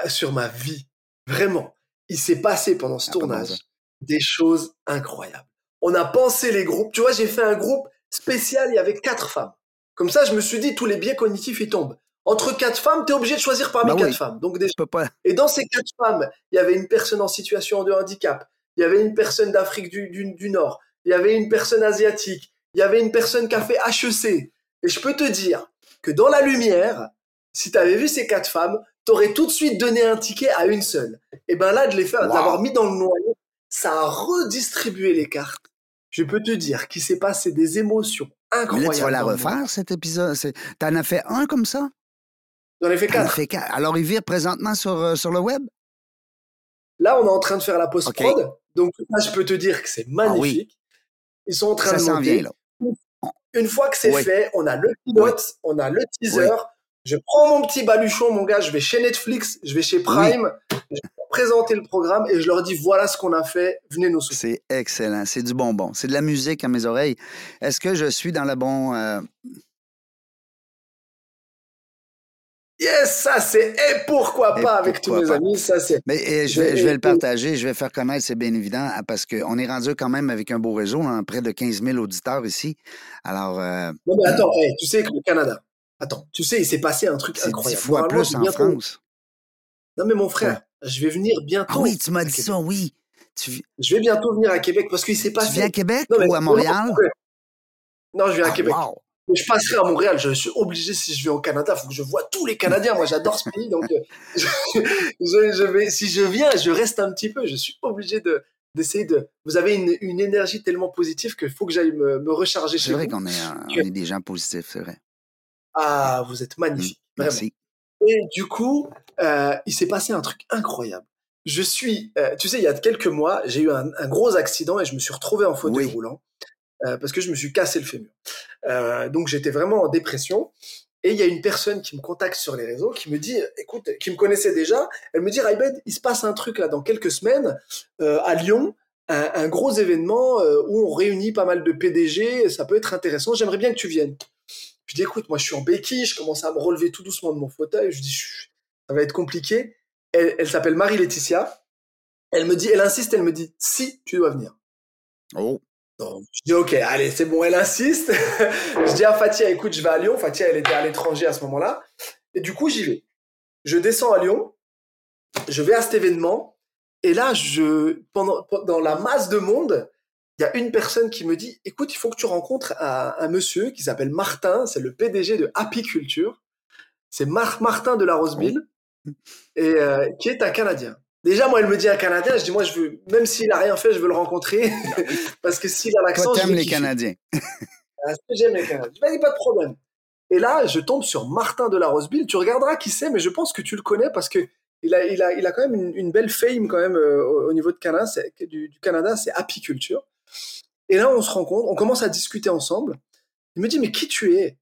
sur ma vie, vraiment, il s'est passé pendant ce Ah, tournage des choses incroyables. On a pensé les groupes. Tu vois, j'ai fait un groupe spécial, il y avait quatre femmes. Comme ça, je me suis dit, tous les biais cognitifs, ils tombent. Entre quatre femmes, tu es obligé de choisir parmi Ben quatre oui. femmes. Donc, des... Je peux pas. Et dans ces quatre femmes, il y avait une personne en situation de handicap, il y avait une personne d'Afrique du, du, du Nord, il y avait une personne asiatique, il y avait une personne qui a fait HEC. Et je peux te dire que dans la lumière, si tu avais vu ces quatre femmes, t'aurais tout de suite donné un ticket à une seule. Et ben là, de les faire, d'avoir mis dans le noyau, ça a redistribué les cartes. Je peux te dire qu'il s'est passé des émotions incroyables. Mais là, tu vas la refaire, cet épisode. T'en as fait un comme ça? J'en ai fait quatre. Fait quatre. Alors, il vire présentement sur, euh, sur le web? Là, on est en train de faire la post-prod. Donc, là, je peux te dire que c'est ah magnifique. Ils sont en train ça de monter. Vient, là. Une fois que c'est fait, on a le pilote, on a le teaser. Je prends mon petit baluchon, mon gars, je vais chez Netflix, je vais chez Prime, je vais présenter le programme et je leur dis voilà ce qu'on a fait, venez nous soutenir. C'est excellent, c'est du bonbon, c'est de la musique à mes oreilles. Est-ce que je suis dans le bon. Euh, Yes, ça c'est et pourquoi pas avec tous mes amis, ça c'est. Mais je vais, je vais le partager, je vais faire connaître, c'est bien évident, hein, parce qu'on est rendu quand même avec un beau réseau, hein, près de 15 000 auditeurs ici. Alors. Euh, non mais attends, tu sais que le Canada, attends, tu sais, il s'est passé un truc incroyable. Dix fois plus en France. Non mais mon frère, je vais venir bientôt. Ah oui, tu m'as dit ça, oui. Je vais bientôt venir à Québec parce qu'il s'est passé. Tu viens à Québec ou à Montréal? Non, je viens à ah, Québec je passerai à Montréal. Je suis obligé si je vais au Canada, faut que je vois tous les Canadiens. Moi, j'adore ce pays, donc euh, je, vais. Si je viens, je reste un petit peu. Je suis obligé de d'essayer de. Vous avez une, une énergie tellement positive qu'il faut que j'aille me, me, recharger chez vous. C'est vrai qu'on est, est des gens positifs, c'est vrai. Ah, vous êtes magnifique. Mmh, merci. Et du coup, euh, il s'est passé un truc incroyable. Je suis, euh, tu sais, il y a quelques mois, j'ai eu un, un, gros accident et je me suis retrouvé en fauteuil roulant. Euh, parce que je me suis cassé le fémur. Euh, donc j'étais vraiment en dépression. Et il y a une personne qui me contacte sur les réseaux, qui me dit, écoute, qui me connaissait déjà, elle me dit, Raibed, il se passe un truc là dans quelques semaines euh, à Lyon, un, gros événement où on réunit pas mal de PDG, ça peut être intéressant, j'aimerais bien que tu viennes. Je dis, écoute, moi je suis en béquille, je commence à me relever tout doucement de mon fauteuil, je dis, ça va être compliqué. Elle, elle s'appelle Marie-Laetitia. Elle me dit, elle insiste, elle me dit, si, tu dois venir. Oh. Donc, je dis ok, allez, c'est bon, elle insiste. je dis à Fatia, écoute, je vais à Lyon. Fatia, elle était à l'étranger à ce moment-là. Et du coup, j'y vais. Je descends à Lyon. Je vais à cet événement. Et là, je, pendant, dans la masse de monde, il y a une personne qui me dit, écoute, il faut que tu rencontres un, monsieur qui s'appelle Martin. C'est le PDG de Happy Culture. C'est Martin de la Roseville. Et euh, qui est un Canadien. Déjà, moi, elle me dit un Canadien, je dis, moi, je veux, même s'il a rien fait, je veux le rencontrer. parce que s'il a l'accent. T'aimes les Canadiens. ah, j'aime les Canadiens? Je dis, pas de problème. Et là, je tombe sur Martin de la Roseville. Tu regarderas qui c'est, mais je pense que tu le connais parce que il a, il a, il a quand même une, belle fame quand même euh, au, niveau de Canada. Du, du, Canada, c'est apiculture. Et là, on se rencontre, on commence à discuter ensemble. Il me dit, mais qui tu es?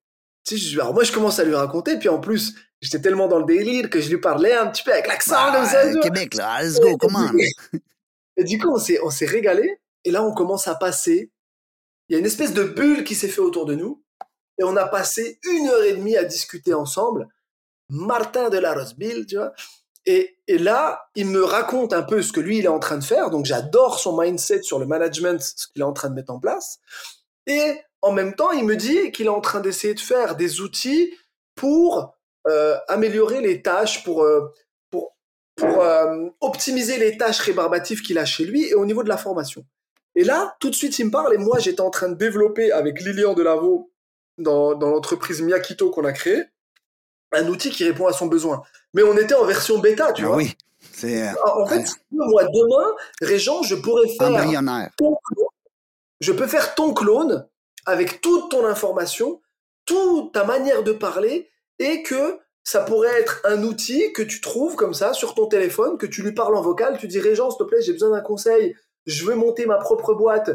Tu sais, Alors moi, je commence à lui raconter, puis en plus, J'étais tellement dans le délire que je lui parlais un petit peu avec l'accent bah, comme ça. Québec, là, let's go, comment Et du coup, on s'est, on s'est régalé. Et là, on commence à passer. Il y a une espèce de bulle qui s'est fait autour de nous. Et on a passé une heure et demie à discuter ensemble. Martin de la Roseville, tu vois. Et, et, là, il me raconte un peu ce que lui, il est en train de faire. Donc, j'adore son mindset sur le management, ce qu'il est en train de mettre en place. Et en même temps, il me dit qu'il est en train d'essayer de faire des outils pour euh, améliorer les tâches, pour, euh, pour, pour euh, optimiser les tâches rébarbatives qu'il a chez lui et au niveau de la formation. Et là, tout de suite, il me parle et moi, j'étais en train de développer avec Lilian Delavaux dans, dans l'entreprise Miyakito qu'on a créée un outil qui répond à son besoin. Mais on était en version bêta, tu ah vois. Oui. C'est, en fait, moi, demain, Régent, je pourrais faire ton clone. Je peux faire ton clone avec toute ton information, toute ta manière de parler et que ça pourrait être un outil que tu trouves comme ça sur ton téléphone, que tu lui parles en vocal, tu dis Régent, s'il te plaît, j'ai besoin d'un conseil, je veux monter ma propre boîte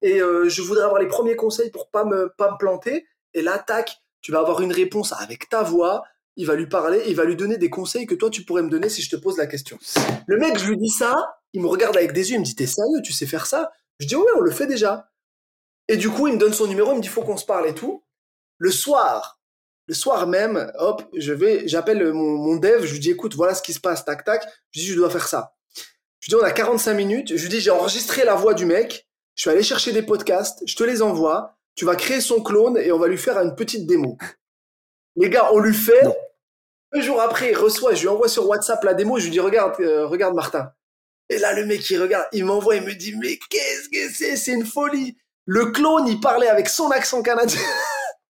et euh, je voudrais avoir les premiers conseils pour pas me pas me planter. Et là, tac, tu vas avoir une réponse avec ta voix. Il va lui parler, il va lui donner des conseils que toi tu pourrais me donner si je te pose la question. Le mec, je lui dis ça, il me regarde avec des yeux, il me dit t'es sérieux, tu sais faire ça? Je dis ouais, on le fait déjà. Et du coup, il me donne son numéro, il me dit faut qu'on se parle et tout. Le soir, le soir même, hop, je vais, j'appelle mon, dev, je lui dis, écoute, voilà ce qui se passe, tac, tac. Je lui dis, je dois faire ça. Je lui dis, on a 45 minutes. Je lui dis, j'ai enregistré la voix du mec. Je suis allé chercher des podcasts. Je te les envoie. Tu vas créer son clone et on va lui faire une petite démo. Les gars, on lui fait. Un jour après, reçoit, je lui envoie sur WhatsApp la démo. Je lui dis, regarde, euh, regarde Martin. Et là, le mec, il regarde, il m'envoie, il me dit, mais qu'est-ce que c'est? C'est une folie. Le clone, il parlait avec son accent canadien.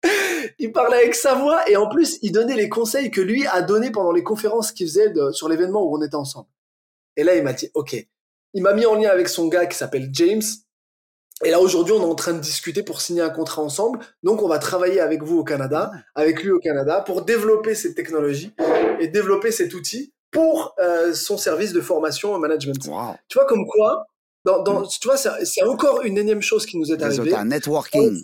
il parlait avec sa voix et en plus, il donnait les conseils que lui a donnés pendant les conférences qu'il faisait sur l'événement où on était ensemble. Et là, il m'a dit, OK. Il m'a mis en lien avec son gars qui s'appelle James. Et là, aujourd'hui, on est en train de discuter pour signer un contrat ensemble. Donc, on va travailler avec vous au Canada, avec lui au Canada, pour développer cette technologie et développer cet outil pour euh, son service de formation au management. Tu vois, comme quoi, dans, dans, mm. tu vois, c'est encore une énième chose qui nous est arrivée. Un networking.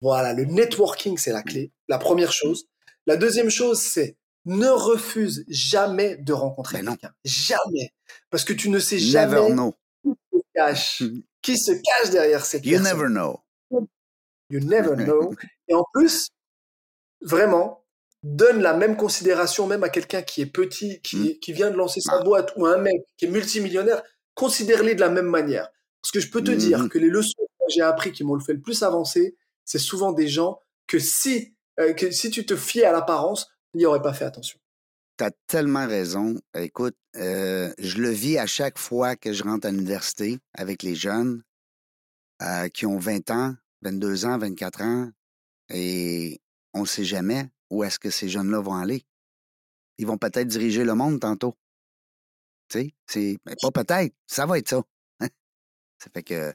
Voilà, le networking, c'est la clé. La première chose. La deuxième chose, c'est ne refuse jamais de rencontrer ben quelqu'un. Jamais. Parce que tu ne sais jamais Qui, se cache, mm. Qui se cache derrière ces You never know. You never know. Et en plus, vraiment, donne la même considération même à quelqu'un qui est petit, qui, mm. qui vient de lancer sa bah. boîte, ou à un mec qui est multimillionnaire. Considère-les de la même manière. Parce que je peux te dire mm. que les leçons que j'ai appris qui m'ont le fait le plus avancer, c'est souvent des gens que si, euh, que si tu te fiais à l'apparence, n'y aurait pas fait attention. Tu as tellement raison. Écoute, euh, je le vis à chaque fois que je rentre à l'université avec les jeunes euh, qui ont 20 ans, 22 ans, 24 ans, et on ne sait jamais où est-ce que ces jeunes-là vont aller. Ils vont peut-être diriger le monde tantôt. Tu sais, ben, pas peut-être, ça va être ça. ça fait que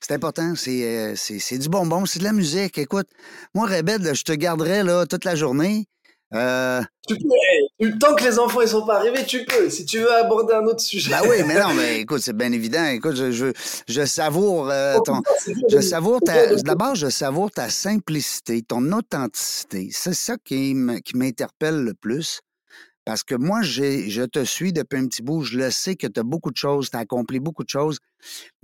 c'est important, euh, c'est, du bonbon, c'est de la musique. Écoute, moi, Rebed, je te garderai là, toute la journée. Euh... Tu peux, tant que les enfants ne sont pas arrivés, tu peux. Si tu veux aborder un autre sujet. Ben oui, mais non, mais écoute, c'est bien évident. Écoute, je, je, je savoure euh, ton. Je savoure ta. D'abord, je savoure ta simplicité, ton authenticité. C'est ça qui m'interpelle le plus. Parce que moi, je te suis depuis un petit bout. Je le sais que tu as beaucoup de choses, tu as accompli beaucoup de choses,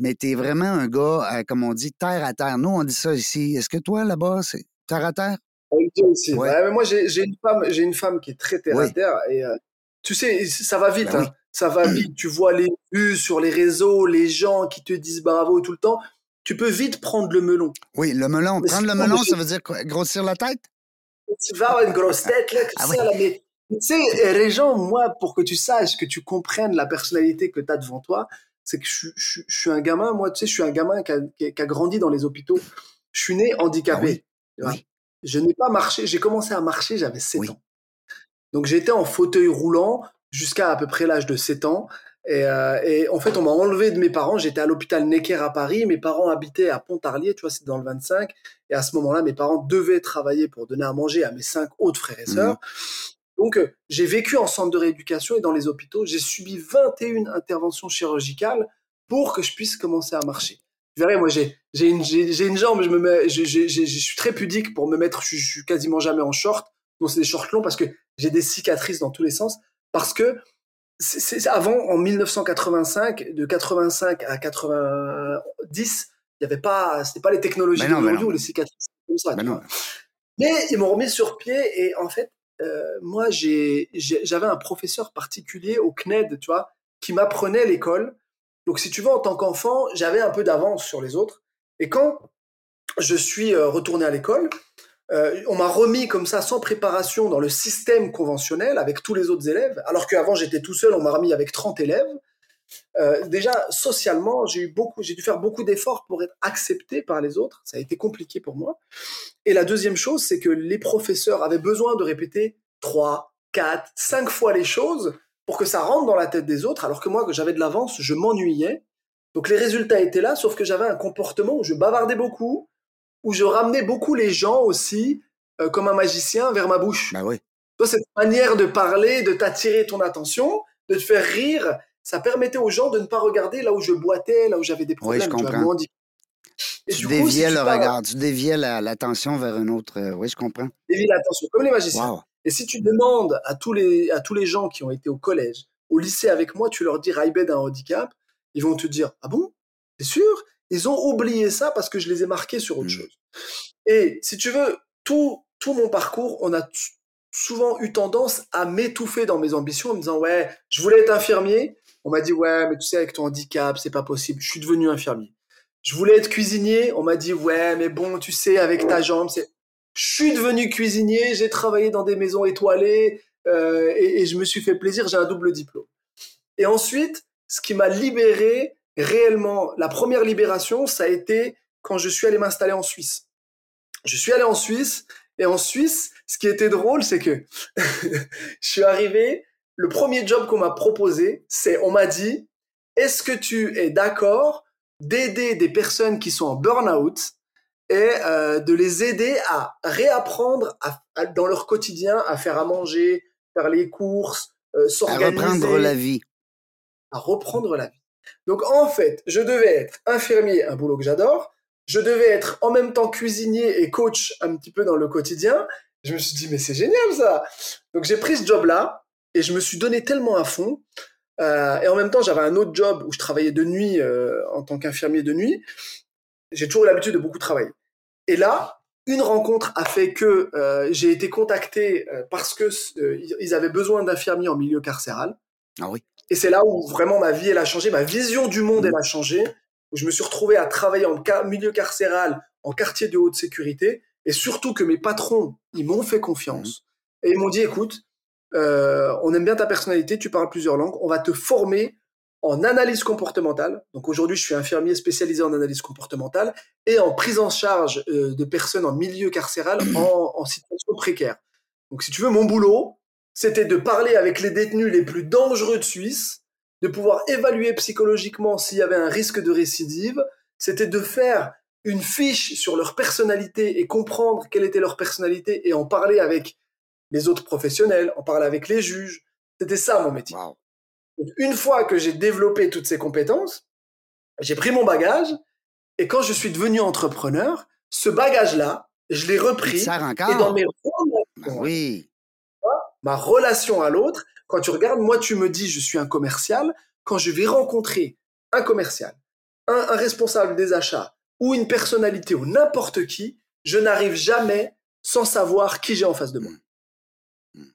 mais tu es vraiment un gars, euh, comme on dit, terre à terre. Nous, on dit ça ici. Est-ce que toi, là-bas, c'est terre à terre? Oui, aussi. mais moi, j'ai une, femme, une femme qui est très terre à terre. Et euh, tu sais, ça va vite. Ben hein. Ça va vite. Tu vois les vues sur les réseaux, les gens qui te disent bravo tout le temps. Tu peux vite prendre le melon. Oui, le melon. prendre le melon, ça veut dire grossir la tête? Tu vas avoir une grosse tête, là, ah, ça, là, mais tu sais, Régent, moi, pour que tu saches, que tu comprennes la personnalité que tu as devant toi, c'est que je, suis un gamin, moi, tu sais, je suis un gamin qui a, grandi dans les hôpitaux. Je suis né handicapé. Ah je n'ai pas marché, j'ai commencé à marcher, j'avais 7 ans. Donc j'étais en fauteuil roulant jusqu'à à peu près l'âge de 7 ans. Et, euh, et, en fait, on m'a enlevé de mes parents. J'étais à l'hôpital Necker à Paris. Mes parents habitaient à Pontarlier, tu vois, c'est dans le 25. Et à ce moment-là, mes parents devaient travailler pour donner à manger à mes cinq autres frères et sœurs. Mmh. Donc, euh, j'ai vécu en centre de rééducation et dans les hôpitaux. J'ai subi 21 interventions chirurgicales pour que je puisse commencer à marcher. Vous verrez, moi, j'ai une, une jambe, je, me mets, je, je, je, suis très pudique pour me mettre, je, suis quasiment jamais en short. Donc, c'est des shorts longs parce que j'ai des cicatrices dans tous les sens. Parce que c'est avant, en 1985, de 85 à 90, il n'y avait pas, c'était pas les technologies d'aujourd'hui ou les cicatrices comme ça. Mais ils m'ont remis sur pied et en fait, euh, moi, j'avais un professeur particulier au CNED, tu vois, qui m'apprenait l'école. Donc, si tu veux, en tant qu'enfant, j'avais un peu d'avance sur les autres. Et quand je suis euh, retourné à l'école, euh, on m'a remis comme ça, sans préparation, dans le système conventionnel, avec tous les autres élèves, alors qu'avant j'étais tout seul, on m'a remis avec 30 élèves. Euh, déjà, socialement, j'ai eu beaucoup, j'ai dû faire beaucoup d'efforts pour être accepté par les autres. Ça a été compliqué pour moi. Et la deuxième chose, c'est que les professeurs avaient besoin de répéter trois, quatre, cinq fois les choses pour que ça rentre dans la tête des autres, alors que moi, que j'avais de l'avance, je m'ennuyais. Donc les résultats étaient là, sauf que j'avais un comportement où je bavardais beaucoup, où je ramenais beaucoup les gens aussi, euh, comme un magicien, vers ma bouche. Bah oui. Toi, cette manière de parler, de t'attirer ton attention, de te faire rire, ça permettait aux gens de ne pas regarder là où je boitais, là où j'avais des problèmes. Oui, je comprends. tu déviais le regard, tu déviais l'attention vers un autre. Euh, oui, je comprends. Déviais l'attention, comme les magiciens. Et si tu demandes à tous, les, à tous les gens qui ont été au collège, au lycée avec moi, tu leur dis Raibed a un handicap, ils vont te dire Ah bon? C'est sûr Ils ont oublié ça parce que je les ai marqués sur autre hmm. chose. Et si tu veux, tout, tout mon parcours, on a souvent eu tendance à m'étouffer dans mes ambitions en me disant Ouais, je voulais être infirmier, on m'a dit ouais, mais tu sais avec ton handicap, c'est pas possible. Je suis devenu infirmier. Je voulais être cuisinier, on m'a dit ouais, mais bon, tu sais avec ta jambe, c'est. Je suis devenu cuisinier, j'ai travaillé dans des maisons étoilées euh, et, je me suis fait plaisir. J'ai un double diplôme. Et ensuite, ce qui m'a libéré réellement, la première libération, ça a été quand je suis allé m'installer en Suisse. je suis allé en Suisse. Et en Suisse, ce qui était drôle, c'est que je suis arrivé. Le premier job qu'on m'a proposé, c'est on m'a dit est-ce que tu es d'accord d'aider des personnes qui sont en burn-out et euh, de les aider à réapprendre dans leur quotidien à faire à manger, faire les courses, euh, s'organiser. À reprendre la vie. À reprendre la vie. Donc en fait, je devais être infirmier, un boulot que j'adore. Je devais être en même temps cuisinier et coach un petit peu dans le quotidien. Je me suis dit, mais c'est génial ça. Donc j'ai pris ce job-là et je me suis donné tellement à fond. Euh, et en même temps, j'avais un autre job où je travaillais de nuit euh, en tant qu'infirmier de nuit. J'ai toujours l'habitude de beaucoup travailler. Et là, une rencontre a fait que euh, j'ai été contacté euh, parce que euh, ils avaient besoin d'infirmiers en milieu carcéral. Ah oui. Et c'est là où vraiment ma vie elle a changé, ma vision du monde elle a changé. Où je me suis retrouvé à travailler en milieu carcéral, en quartier de haute sécurité, et surtout que mes patrons ils m'ont fait confiance et ils m'ont dit écoute, on aime bien ta personnalité, tu parles plusieurs langues, on va te former en analyse comportementale. Donc aujourd'hui, je suis infirmier spécialisé en analyse comportementale et en prise en charge euh, de personnes en milieu carcéral en, en, situation précaire. Donc si tu veux, mon boulot, c'était de parler avec les détenus les plus dangereux de Suisse, de pouvoir évaluer psychologiquement s'il y avait un risque de récidive, c'était de faire une fiche sur leur personnalité et comprendre quelle était leur personnalité et en parler avec les autres professionnels, en parler avec les juges. C'était ça mon métier une fois que j'ai développé toutes ces compétences, j'ai pris mon bagage et quand je suis devenu entrepreneur, ce bagage-là, je l'ai repris et dans mes ben oui. ma relation à l'autre, quand tu regardes, moi tu me dis je suis un commercial, quand je vais rencontrer un commercial, un, un responsable des achats ou une personnalité ou n'importe qui, je n'arrive jamais sans savoir qui j'ai en face de moi. Mm. Mm.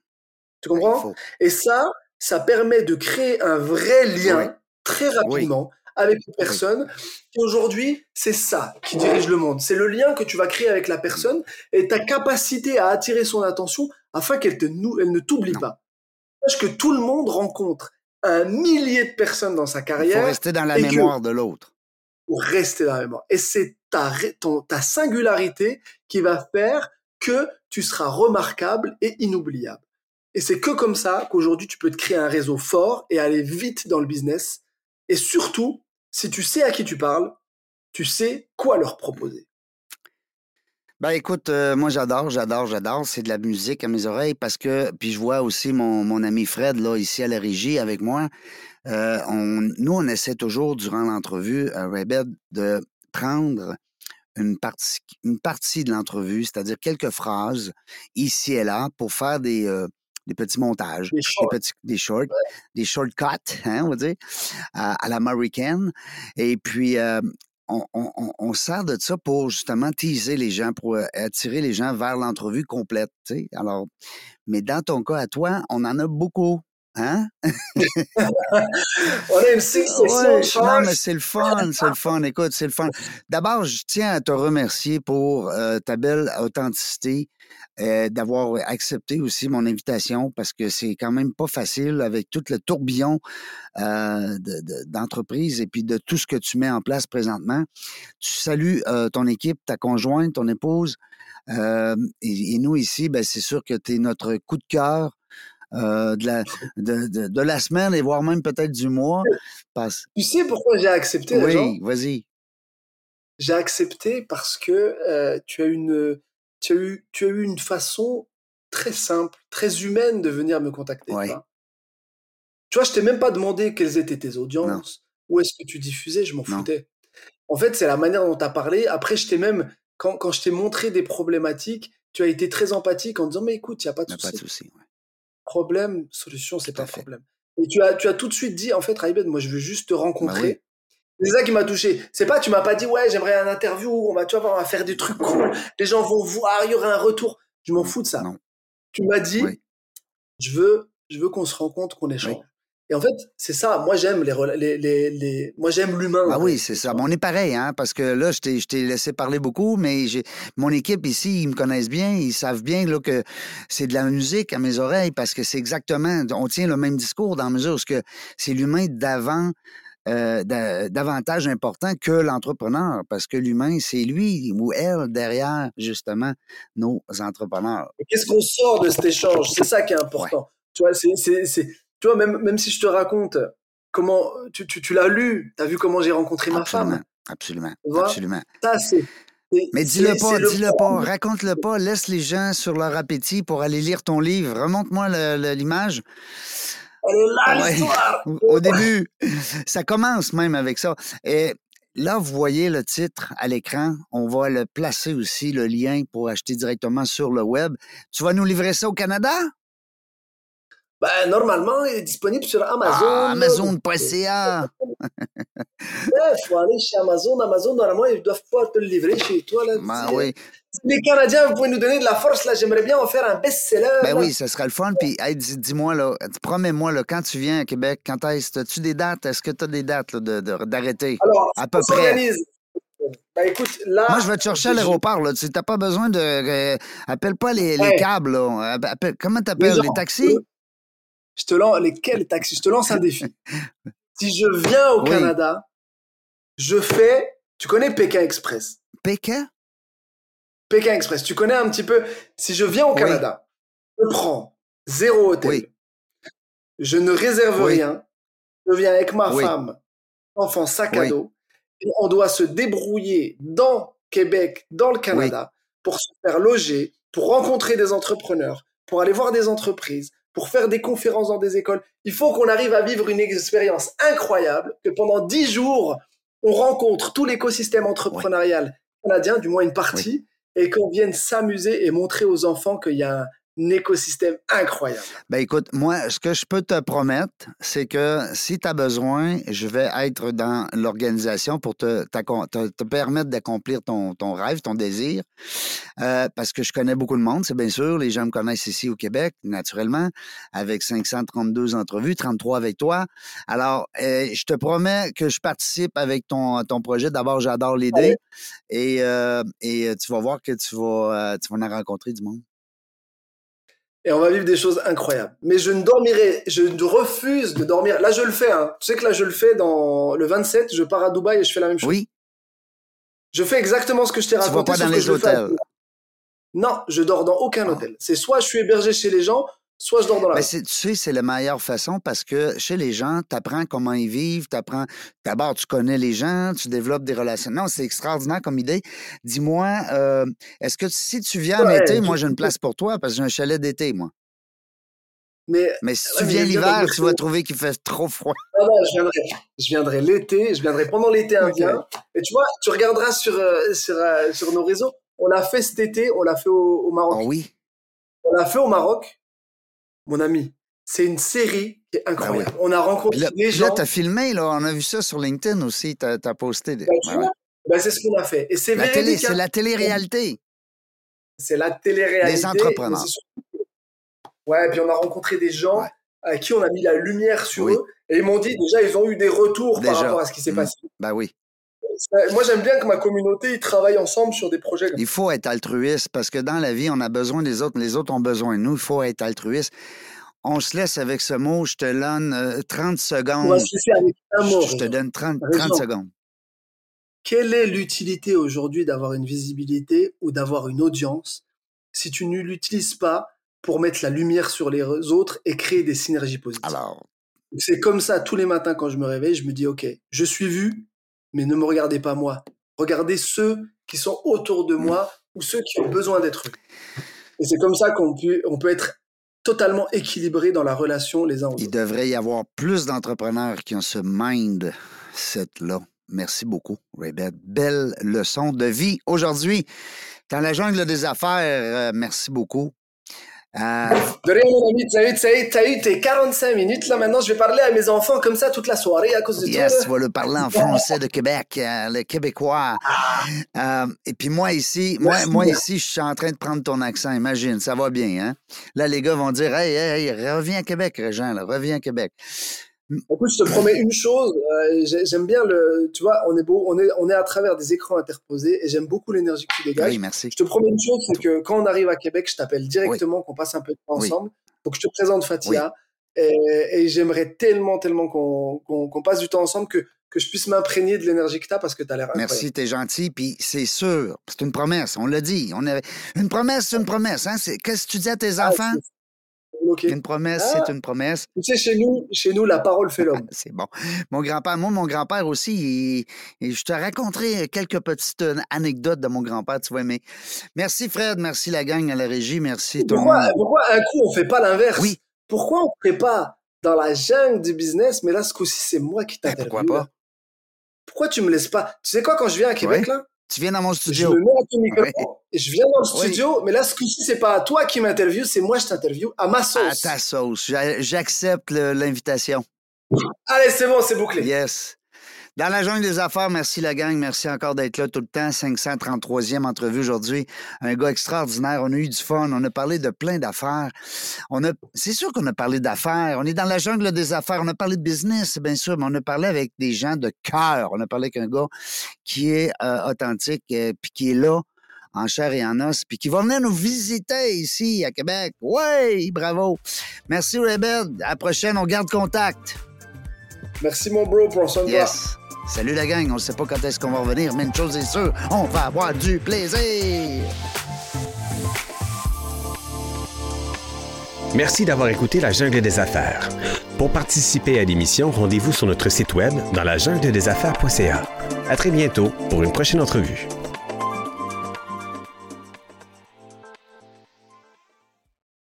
Tu comprends? Et ça, ça permet de créer un vrai lien très rapidement avec une personne. Aujourd'hui, c'est ça qui dirige le monde. C'est le lien que tu vas créer avec la personne et ta capacité à attirer son attention afin qu'elle elle ne t'oublie pas. Sache que tout le monde rencontre un millier de personnes dans sa carrière. Pour rester dans la mémoire de l'autre. Pour rester dans la mémoire. Et c'est ta, ta singularité qui va faire que tu seras remarquable et inoubliable. Et c'est que comme ça qu'aujourd'hui, tu peux te créer un réseau fort et aller vite dans le business. Et surtout, si tu sais à qui tu parles, tu sais quoi leur proposer. Ben écoute, euh, moi j'adore, j'adore, j'adore. C'est de la musique à mes oreilles parce que, puis je vois aussi mon, mon ami Fred là ici à la régie avec moi. Euh, nous, on essaie toujours durant l'entrevue à Rebed de prendre une partie, une partie de l'entrevue, c'est-à-dire quelques phrases ici et là pour faire des, euh, des petits montages, des, petits, des shorts, des shortcuts, hein, on va dire, à, l'américaine. Et puis, euh, on, on, on, sert de ça pour justement teaser les gens, pour euh, attirer les gens vers l'entrevue complète. Alors, mais dans ton cas à toi, on en a beaucoup. Hein? on a une six ouais, Non, mais c'est le fun, c'est le fun. Écoute, c'est le fun. D'abord, je tiens à te remercier pour euh, ta belle authenticité, euh, d'avoir accepté aussi mon invitation parce que c'est quand même pas facile avec tout le tourbillon euh, d'entreprise et puis de tout ce que tu mets en place présentement. Tu salues ton équipe, ta conjointe, ton épouse. Et, nous ici, ben, c'est sûr que tu es notre coup de cœur. Euh, de, la, de, de, la semaine et voire même peut-être du mois. Parce... Tu sais pourquoi j'ai accepté Oui, vas-y. J'ai accepté parce que euh, tu as une tu as eu, tu as eu une façon très simple, très humaine de venir me contacter. Tu vois, je t'ai même pas demandé quelles étaient tes audiences, où est-ce que tu diffusais, je m'en foutais. En fait, c'est la manière dont tu as parlé. Après, je t'ai même, quand, quand je t'ai montré des problématiques, tu as été très empathique en disant, mais écoute, il n'y a pas de souci. Pas de souci Problème, solution, c'est pas un problème. Et tu as, tu as tout de suite dit, en fait, Raibed, moi, je veux juste te bah rencontrer. C'est ça qui m'a touché. C'est pas, tu m'as pas dit, ouais, j'aimerais un interview, on va, tu vois, on va faire des trucs cool, les gens vont voir, il y aura un retour. Je m'en fous de ça. Tu m'as dit, je veux, je veux qu'on se rencontre, qu'on échange. Et en fait, c'est ça. Moi, j'aime les, les, les, les, moi, j'aime l'humain. Ah oui, c'est ça. Mais on est pareil, hein, parce que là, je t'ai, laissé parler beaucoup, mais mon équipe ici, ils me connaissent bien, ils savent bien là, que c'est de la musique à mes oreilles, parce que c'est exactement, on tient le même discours dans la mesure où que c'est l'humain d'avant euh, davantage important que l'entrepreneur, parce que l'humain, c'est lui ou elle derrière, justement, nos entrepreneurs. Qu'est-ce qu'on sort de cet échange? C'est ça qui est important. Tu vois, c'est, tu vois même, même si je te raconte comment tu, tu, tu l'as lu, tu as vu comment j'ai rencontré ma femme. Absolument, absolument. Ça, c'est mais dis-le pas, dis-le pas, raconte-le pas, laisse les gens sur leur appétit pour aller lire ton livre. Remonte-moi l'image. Au début, ça commence même avec ça. Et là, vous voyez le titre à l'écran. On va le placer aussi, le lien pour acheter directement sur le web. Tu vas nous livrer ça au Canada? Ben, normalement, il est disponible sur Amazon. Ah, Amazon.ca. Il faut aller chez Amazon. Amazon, normalement, ils doivent pouvoir te le livrer chez toi. Là, ben, oui. Les Canadiens, vous pouvez nous donner de la force. là. J'aimerais bien en faire un best-seller. Ben oui, ça sera le fun. Puis, dis-moi, là, promets-moi, là, quand tu viens à Québec, quand est-ce as-tu des dates? Est-ce que tu as des dates d'arrêter? Alors, à peu près. Ben, écoute, là. Moi, je vais te chercher à l'aéroport, là. Tu n'as pas besoin de. Euh, appelle pas les, les câbles, là. Appelle, comment t'appelles? Les taxis? Je te lance, lesquels taxis? Je te lance un défi. si je viens au Canada, je fais. Tu connais Pékin Express? Pékin? Pékin Express. Tu connais un petit peu? Si je viens au Canada, je prends zéro hôtel. Je ne réserve rien. Je viens avec ma femme, enfant, sac à dos. Et on doit se débrouiller dans Québec, dans le Canada, pour se faire loger, pour rencontrer des entrepreneurs, pour aller voir des entreprises, pour faire des conférences dans des écoles. Il faut qu'on arrive à vivre une expérience incroyable, que pendant dix jours, on rencontre tout l'écosystème entrepreneurial canadien, du moins une partie, et qu'on vienne s'amuser et montrer aux enfants qu'il y a un, écosystème incroyable. Ben écoute, moi, ce que je peux te promettre, c'est que si tu as besoin, je vais être dans l'organisation pour te, te, permettre d'accomplir ton, ton, rêve, ton désir. Euh, parce que je connais beaucoup de monde, c'est bien sûr. Les gens me connaissent ici au Québec, naturellement, avec 532 entrevues, 33 avec toi. Alors, euh, je te promets que je participe avec ton, ton projet. D'abord, j'adore l'aider. Et, euh, et tu vas voir que tu vas, tu vas en rencontrer du monde et on va vivre des choses incroyables. Mais je ne dormirai, je refuse de dormir. Là, je le fais. Hein. Tu sais que là, je le fais dans le 27. Je pars à Dubaï et je fais la même chose. Oui. Je fais exactement ce que je t'ai raconté. Tu vas pas dans les hôtels. Non, je dors dans aucun ah. hôtel. C'est soit je suis hébergé chez les gens, soit je dors dans la Tu sais, c'est la meilleure façon parce que chez les gens, tu apprends comment ils vivent, tu apprends. D'abord, tu connais les gens, tu développes des relations. Non, c'est extraordinaire comme idée. Dis-moi, euh, est-ce que si tu viens en été, moi, j'ai une place pour toi parce que j'ai un chalet d'été, moi. Mais, mais si tu viens l'hiver, tu vas trouver qu'il fait trop froid. Non, non, je viendrai, je viendrai l'été, je viendrai pendant l'été indien. Et tu vois, tu regarderas sur, euh, sur, euh, sur nos réseaux. On l'a fait cet été, on l'a fait au, Maroc. Oh oui? On l'a fait au Maroc mon ami, c'est une série qui est ben incroyable. On a rencontré des gens. Là, tu as filmé, là, on a vu ça sur LinkedIn aussi, tu as, posté. Des... Ben, ben, c'est ce qu'on a fait. Et c'est la télé, c'est la télé-réalité. C'est la télé-réalité. Les entrepreneurs. Ouais, puis on a rencontré des gens à qui on a mis la lumière sur eux. Et ils m'ont dit, déjà, ils ont eu des retours par rapport à ce qui s'est mmh. passé. Ben oui. Moi, j'aime bien que ma communauté ils travaillent ensemble sur des projets. Il faut être altruiste parce que dans la vie, on a besoin des autres, les autres ont besoin de nous. Il faut être altruiste. On se laisse avec ce mot. Je te donne 30 euh, secondes. Se laisser avec un mot. Je te donne 30, secondes. Quelle est l'utilité aujourd'hui d'avoir une visibilité ou d'avoir une audience si tu ne l'utilises pas pour mettre la lumière sur les autres et créer des synergies positives? Alors. C'est comme ça tous les matins quand je me réveille, je me dis OK, je suis vu, mais ne me regardez pas moi. Regardez ceux qui sont autour de moi ou ceux qui ont besoin d'être. Et c'est comme ça qu'on peut, on peut être totalement équilibré dans la relation les uns aux autres. Il devrait y avoir plus d'entrepreneurs qui ont ce mindset-là. Merci beaucoup, Raybeth. Belle leçon de vie aujourd'hui. Dans la jungle des affaires, euh, merci beaucoup. Euh, de rien, mon ami. Tu as, eu, tes 45 minutes. Là, maintenant, je vais parler à mes enfants comme ça toute la soirée à cause de yes, toi. tu vas le parler en français de Québec, euh, le québécois. Euh, et puis moi, ici, moi, moi ici, je suis en train de prendre ton accent. Imagine, ça va bien. Hein? Là, les gars vont dire Hey, hey, reviens à Québec, Régent, là, reviens à Québec. Écoute, je te promets une chose. Euh, j'aime bien le. Tu vois, on est beau, on est, on est à travers des écrans interposés et j'aime beaucoup l'énergie que tu dégages. Oui, merci. Je te promets une chose, c'est que quand on arrive à Québec, je t'appelle directement, qu'on passe un peu de temps ensemble. Donc, je te présente Fatia. Et, j'aimerais tellement, tellement qu'on passe du temps ensemble que que je puisse m'imprégner de l'énergie que tu as parce que tu as l'air. Merci, t'es gentil. Puis c'est sûr, c'est une promesse, on l'a dit. On avait... Une promesse, c'est une promesse. Hein? Qu'est-ce que tu dis à tes Ah, enfants? Une promesse, Ah. c'est une promesse. Tu sais, chez nous, chez nous, la parole fait l'homme. C'est bon. Mon grand-père, moi, mon grand-père aussi, il- il- je te raconterai quelques petites euh, anecdotes de mon grand-père, tu vas aimer. Merci Fred, merci la gang à la régie, merci tout le Pourquoi, un coup on fait pas l'inverse? Oui. Pourquoi on ne fait pas dans la jungle du business, mais là ce coup-ci c'est moi qui Ben, t'interviewe pourquoi pas? Pourquoi tu me laisses pas? Tu sais quoi quand je viens à Québec Ouais. là Tu viens dans mon Je studio. me mets à ton micro, je viens dans le Oui. studio, mais là ce coup-ci c'est pas à toi qui m'interviewe, c'est moi je t'interviewe à ma À sauce. ta sauce. J'a- J'accepte l'invitation. Allez c'est bon, c'est bouclé. Yes. Dans la jungle des affaires, merci la gang. Merci encore d'être là tout le temps. 533e entrevue aujourd'hui. Un gars extraordinaire. On a eu du fun. On a parlé de plein d'affaires. On a, c'est sûr qu'on a parlé d'affaires. On est dans la jungle des affaires. On a parlé de business, bien sûr, mais on a parlé avec des gens de cœur. On a parlé avec un gars qui est euh, authentique, euh, puis qui est là en chair et en os, puis qui va venir nous visiter ici à Québec. Ouais, bravo. Merci Rebelle. À la prochaine, on garde contact. Merci mon bro, prends soin de toi. Salut la gang, on ne sait pas quand est-ce qu'on va revenir, mais une chose est sûre, on va avoir du plaisir. Merci d'avoir écouté La Jungle des Affaires. Pour participer à l'émission, rendez-vous sur notre site web dans la jungle des affaires.ca. À très bientôt pour une prochaine entrevue.